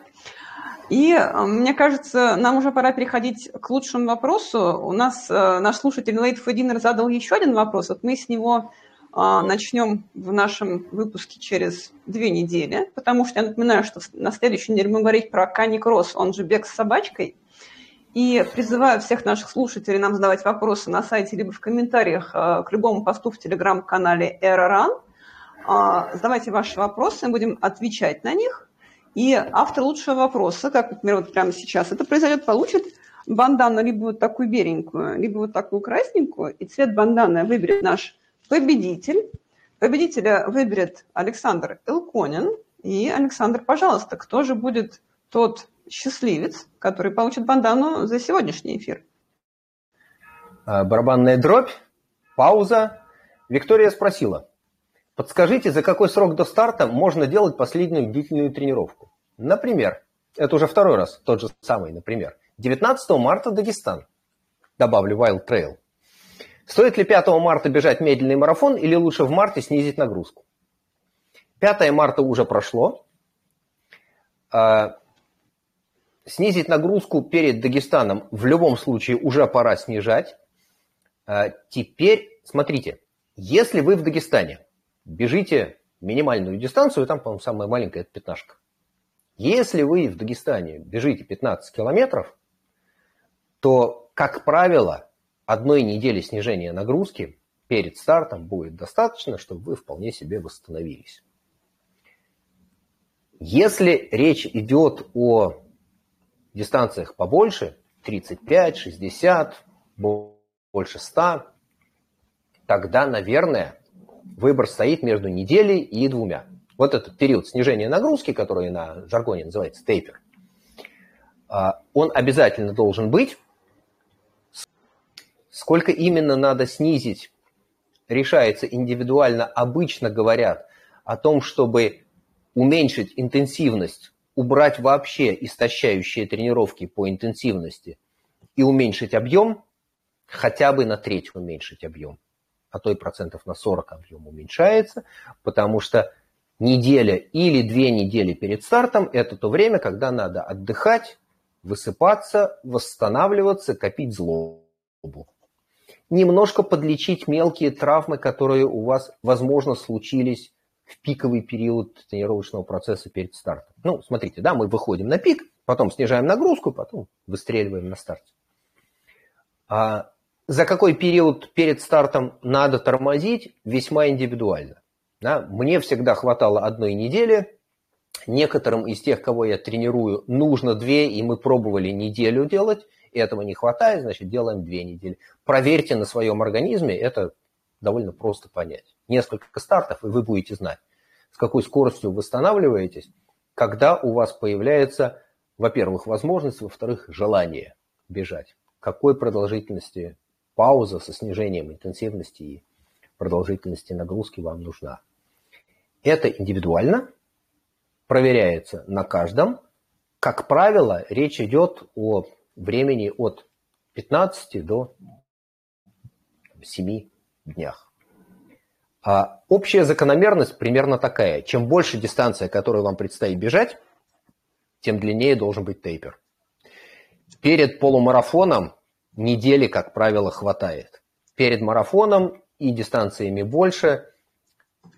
И э, мне кажется, нам уже пора переходить к лучшему вопросу. У нас э, наш слушатель Лейт Фединер задал еще один вопрос. Вот мы с него начнем в нашем выпуске через две недели, потому что я напоминаю, что на следующей неделе мы говорить про Каникросс, он же бег с собачкой – и призываю всех наших слушателей нам задавать вопросы на сайте либо в комментариях э, к любому посту в телеграм-канале ERARAN. А, задавайте ваши вопросы, мы будем отвечать на них. И автор лучшего вопроса, как, например, вот прямо сейчас это произойдет, получит бандану либо вот такую беленькую, либо вот такую красненькую, и цвет банданы выберет наш победитель. Победителя выберет Александр Илконин. И, Александр, пожалуйста, кто же будет тот счастливец, который получит бандану за сегодняшний эфир. А, барабанная дробь, пауза. Виктория спросила, подскажите, за какой срок до старта можно делать последнюю длительную тренировку? Например, это уже второй раз, тот же самый, например, 19 марта Дагестан. Добавлю Wild Trail. Стоит ли 5 марта бежать медленный марафон или лучше в марте снизить нагрузку? 5 марта уже прошло. А, снизить нагрузку перед Дагестаном в любом случае уже пора снижать. А, теперь, смотрите, если вы в Дагестане бежите минимальную дистанцию, там, по-моему, самая маленькая – это пятнашка. Если вы в Дагестане бежите 15 километров, то, как правило, одной недели снижения нагрузки перед стартом будет достаточно, чтобы вы вполне себе восстановились. Если речь идет о дистанциях побольше, 35, 60, больше 100, тогда, наверное, выбор стоит между неделей и двумя. Вот этот период снижения нагрузки, который на жаргоне называется тейпер, а, он обязательно должен быть. Сколько именно надо снизить, решается индивидуально. Обычно говорят о том, чтобы уменьшить интенсивность, убрать вообще истощающие тренировки по интенсивности и уменьшить объем, хотя бы на треть уменьшить объем, а то и процентов на 40 объем уменьшается, потому что неделя или две недели перед стартом – это то время, когда надо отдыхать, высыпаться, восстанавливаться, копить злобу. Немножко подлечить мелкие травмы, которые у вас, возможно, случились в пиковый период тренировочного процесса перед стартом. Ну, смотрите, да, мы выходим на пик, потом снижаем нагрузку, потом выстреливаем на старте. А за какой период перед стартом надо тормозить, весьма индивидуально. Да? Мне всегда хватало одной недели, некоторым из тех, кого я тренирую, нужно две, и мы пробовали неделю делать, этого не хватает, значит, делаем две недели. Проверьте на своем организме, это довольно просто понять. Несколько стартов, и вы будете знать, с какой скоростью восстанавливаетесь, когда у вас появляется, во-первых, возможность, во-вторых, желание бежать. Какой продолжительности пауза со снижением интенсивности и продолжительности нагрузки вам нужна. Это индивидуально, проверяется на каждом. Как правило, речь идет о времени от 15 до 7 днях. А общая закономерность примерно такая. Чем больше дистанция, которую вам предстоит бежать, тем длиннее должен быть тейпер. Перед полумарафоном недели, как правило, хватает. Перед марафоном и дистанциями больше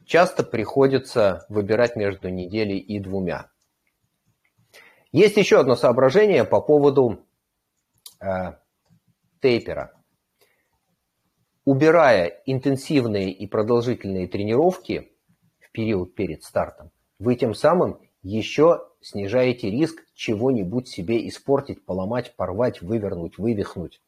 часто приходится выбирать между неделей и двумя. Есть еще одно соображение по поводу тейпера убирая интенсивные и продолжительные тренировки в период перед стартом, вы тем самым еще снижаете риск чего-нибудь себе испортить, поломать, порвать, вывернуть, вывихнуть.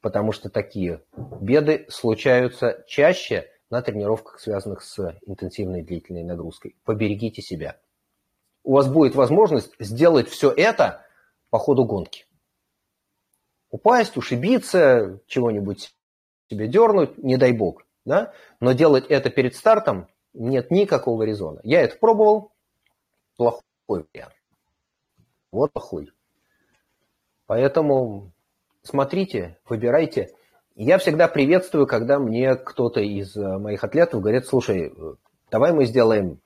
Потому что такие беды случаются чаще на тренировках, связанных с интенсивной длительной нагрузкой. Поберегите себя. У вас будет возможность сделать все это по ходу гонки. Упасть, ушибиться, чего-нибудь себе дернуть, не дай бог. Да? Но делать это перед стартом нет никакого резона. Я это пробовал, плохой вариант. Вот плохой. Поэтому смотрите, выбирайте. Я всегда приветствую, когда мне кто-то из э, моих атлетов говорит, слушай, э, давай мы сделаем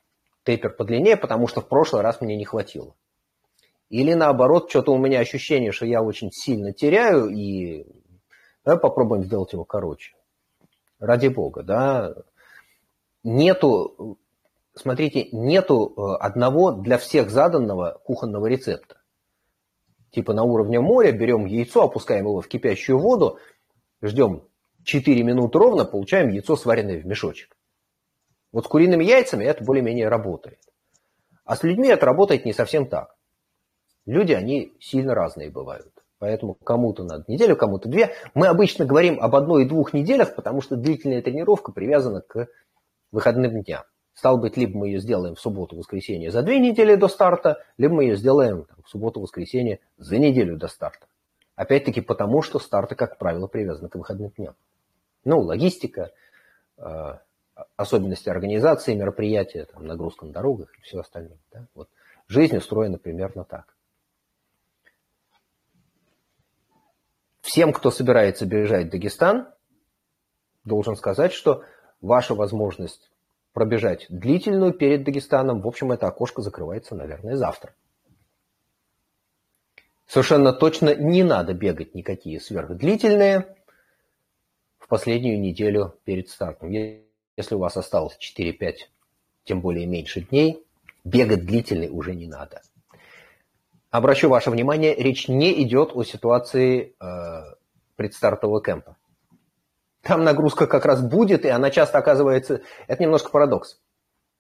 тейпер подлиннее, потому что в прошлый раз мне не хватило. Или наоборот, что-то у меня ощущение, что я очень сильно теряю, и Давай попробуем сделать его короче. Ради бога, да. Нету, смотрите, нету э, одного для всех заданного кухонного рецепта. Типа на уровне моря берем яйцо, опускаем его в кипящую воду, ждем 4 минуты ровно, получаем яйцо, сваренное в мешочек. Вот с куриными яйцами это более-менее работает. А с людьми это работает не совсем так. Люди, они сильно разные бывают. Поэтому кому-то надо неделю, кому-то две. Мы обычно говорим об одной и двух неделях, потому что длительная тренировка привязана к выходным дням. Стало быть, либо мы ее сделаем в субботу-воскресенье за две недели до старта, либо мы ее сделаем там, в субботу-воскресенье за неделю до старта. Опять-таки потому, что старты, как правило, привязаны к выходным дням. Ну, логистика, э, особенности организации мероприятия, там, нагрузка на дорогах и все остальное. Да? Вот. Жизнь устроена примерно так. Всем, кто собирается бежать в Дагестан, должен сказать, что ваша возможность пробежать длительную перед Дагестаном, в общем, это окошко закрывается, наверное, завтра. Совершенно точно не надо бегать никакие сверхдлительные в последнюю неделю перед стартом. Если у вас осталось 4-5, тем более меньше дней, бегать длительный уже не надо. Обращу ваше внимание, речь не идет о ситуации э, предстартового кемпа. Там нагрузка как раз будет, и она часто оказывается... Это немножко парадокс.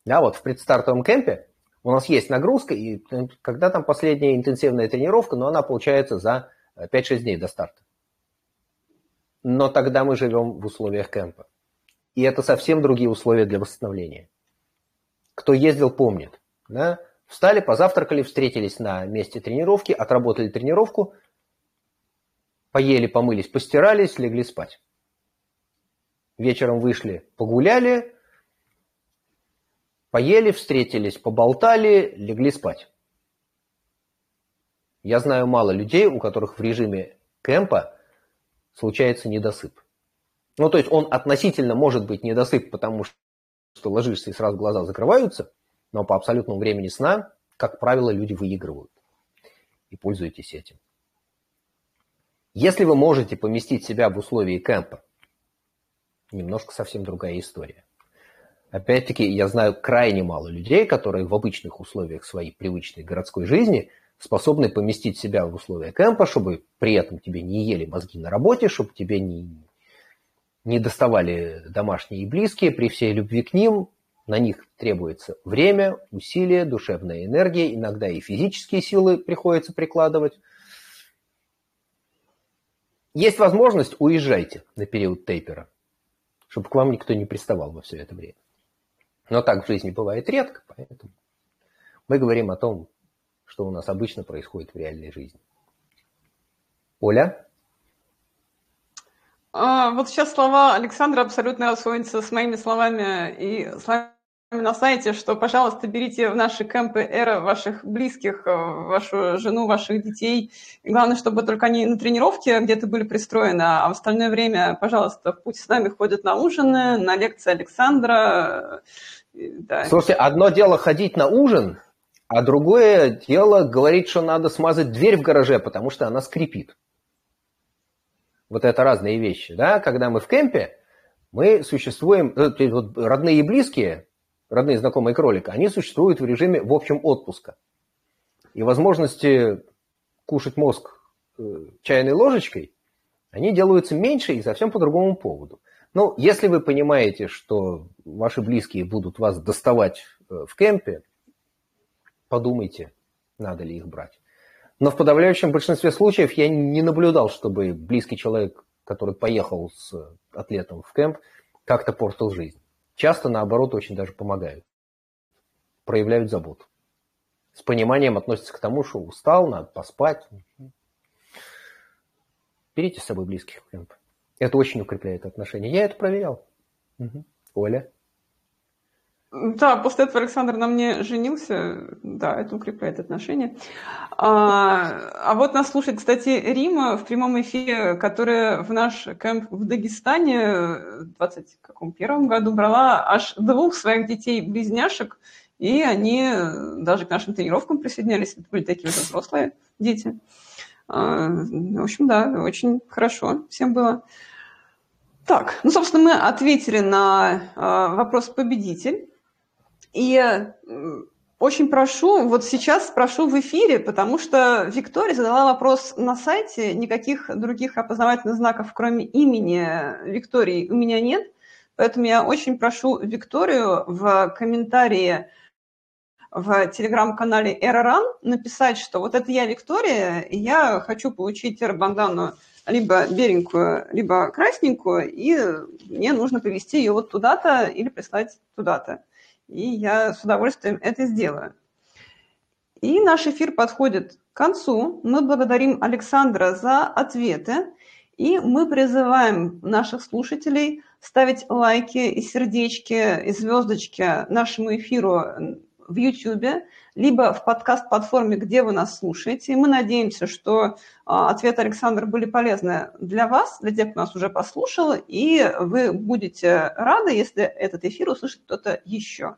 Да, вот в предстартовом кемпе у нас есть нагрузка, и э, когда там последняя интенсивная тренировка, но она получается за 5-6 э, дней до старта. Но тогда мы живем в условиях кемпа. И это совсем другие условия для восстановления. Кто ездил, помнит. Да? Встали, позавтракали, встретились на месте тренировки, отработали тренировку, поели, помылись, постирались, легли спать. Вечером вышли, погуляли, Поели, встретились, поболтали, легли спать. Я знаю мало людей, у которых в режиме кемпа случается недосып. Ну, то есть он относительно может быть недосып, потому что ложишься и сразу глаза закрываются, но по абсолютному времени сна, как правило, люди выигрывают. И пользуйтесь этим. Если вы можете поместить себя в условии кемпа, немножко совсем другая история. Опять-таки, я знаю крайне мало людей, которые в обычных условиях своей привычной городской жизни способны поместить себя в условия кемпа, чтобы при этом тебе не ели мозги на работе, чтобы тебе не, не доставали домашние и близкие, при всей любви к ним, на них требуется время, усилия, душевная энергия, иногда и физические силы приходится прикладывать. Есть возможность, уезжайте на период тейпера, чтобы к вам никто не приставал во все это время. Но так в жизни бывает редко, поэтому мы говорим о том, что у нас обычно происходит в реальной жизни. Оля? А, вот сейчас слова Александра абсолютно расходятся с моими словами и словами на сайте, что, пожалуйста, берите в наши кемпы эра ваших близких, э, вашу жену, ваших детей. И главное, чтобы только они на тренировке где-то были пристроены, а в остальное время, пожалуйста, в путь с нами ходят на ужины, на лекции Александра, да. Слушайте, одно дело ходить на ужин, а другое дело говорить, что надо смазать дверь в гараже, потому что она скрипит. Вот это разные вещи, да? Когда мы в кемпе, мы существуем, э, вот родные и близкие, родные знакомые кролика, они существуют в режиме, в общем, отпуска. И возможности кушать мозг э, чайной ложечкой, они делаются меньше и совсем по другому поводу. Ну, если вы понимаете, что ваши близкие будут вас доставать э, в кемпе, подумайте, надо ли их брать. Но в подавляющем большинстве случаев я не наблюдал, чтобы близкий человек, который поехал с атлетом в кемп, как-то портил жизнь. Часто, наоборот, очень даже помогают. Проявляют заботу. С пониманием относятся к тому, что устал, надо поспать. Берите с собой близких. Это очень укрепляет отношения. Я это проверял. Угу. Оля? Да, после этого Александр на мне женился. Да, это укрепляет отношения. А, а вот нас слушает, кстати, Рима в прямом эфире, которая в наш кемп в Дагестане в 21 году брала аж двух своих детей-близняшек, и они даже к нашим тренировкам присоединялись. Это были такие уже взрослые дети. А, в общем, да, очень хорошо всем было. Так, ну, собственно, мы ответили на а, вопрос победитель. И очень прошу, вот сейчас спрошу в эфире, потому что Виктория задала вопрос на сайте, никаких других опознавательных знаков, кроме имени Виктории, у меня нет. Поэтому я очень прошу Викторию в комментарии в телеграм-канале Эроран написать, что вот это я Виктория, и я хочу получить бандану либо беленькую, либо красненькую, и мне нужно привести ее вот туда-то или прислать туда-то. И я с удовольствием это сделаю. И наш эфир подходит к концу. Мы благодарим Александра за ответы. И мы призываем наших слушателей ставить лайки и сердечки, и звездочки нашему эфиру в YouTube, либо в подкаст-платформе, где вы нас слушаете. И мы надеемся, что а, ответы Александра были полезны для вас, для тех, кто нас уже послушал, и вы будете рады, если этот эфир услышит кто-то еще.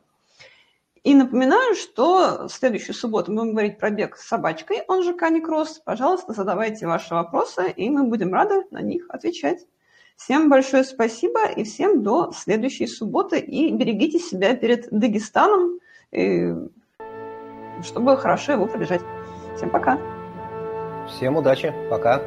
И напоминаю, что в следующую субботу мы будем говорить про бег с собачкой, он же Каникросс. Пожалуйста, задавайте ваши вопросы, и мы будем рады на них отвечать. Всем большое спасибо и всем до следующей субботы. И берегите себя перед Дагестаном, чтобы хорошо его пробежать. Всем пока. Всем удачи. Пока.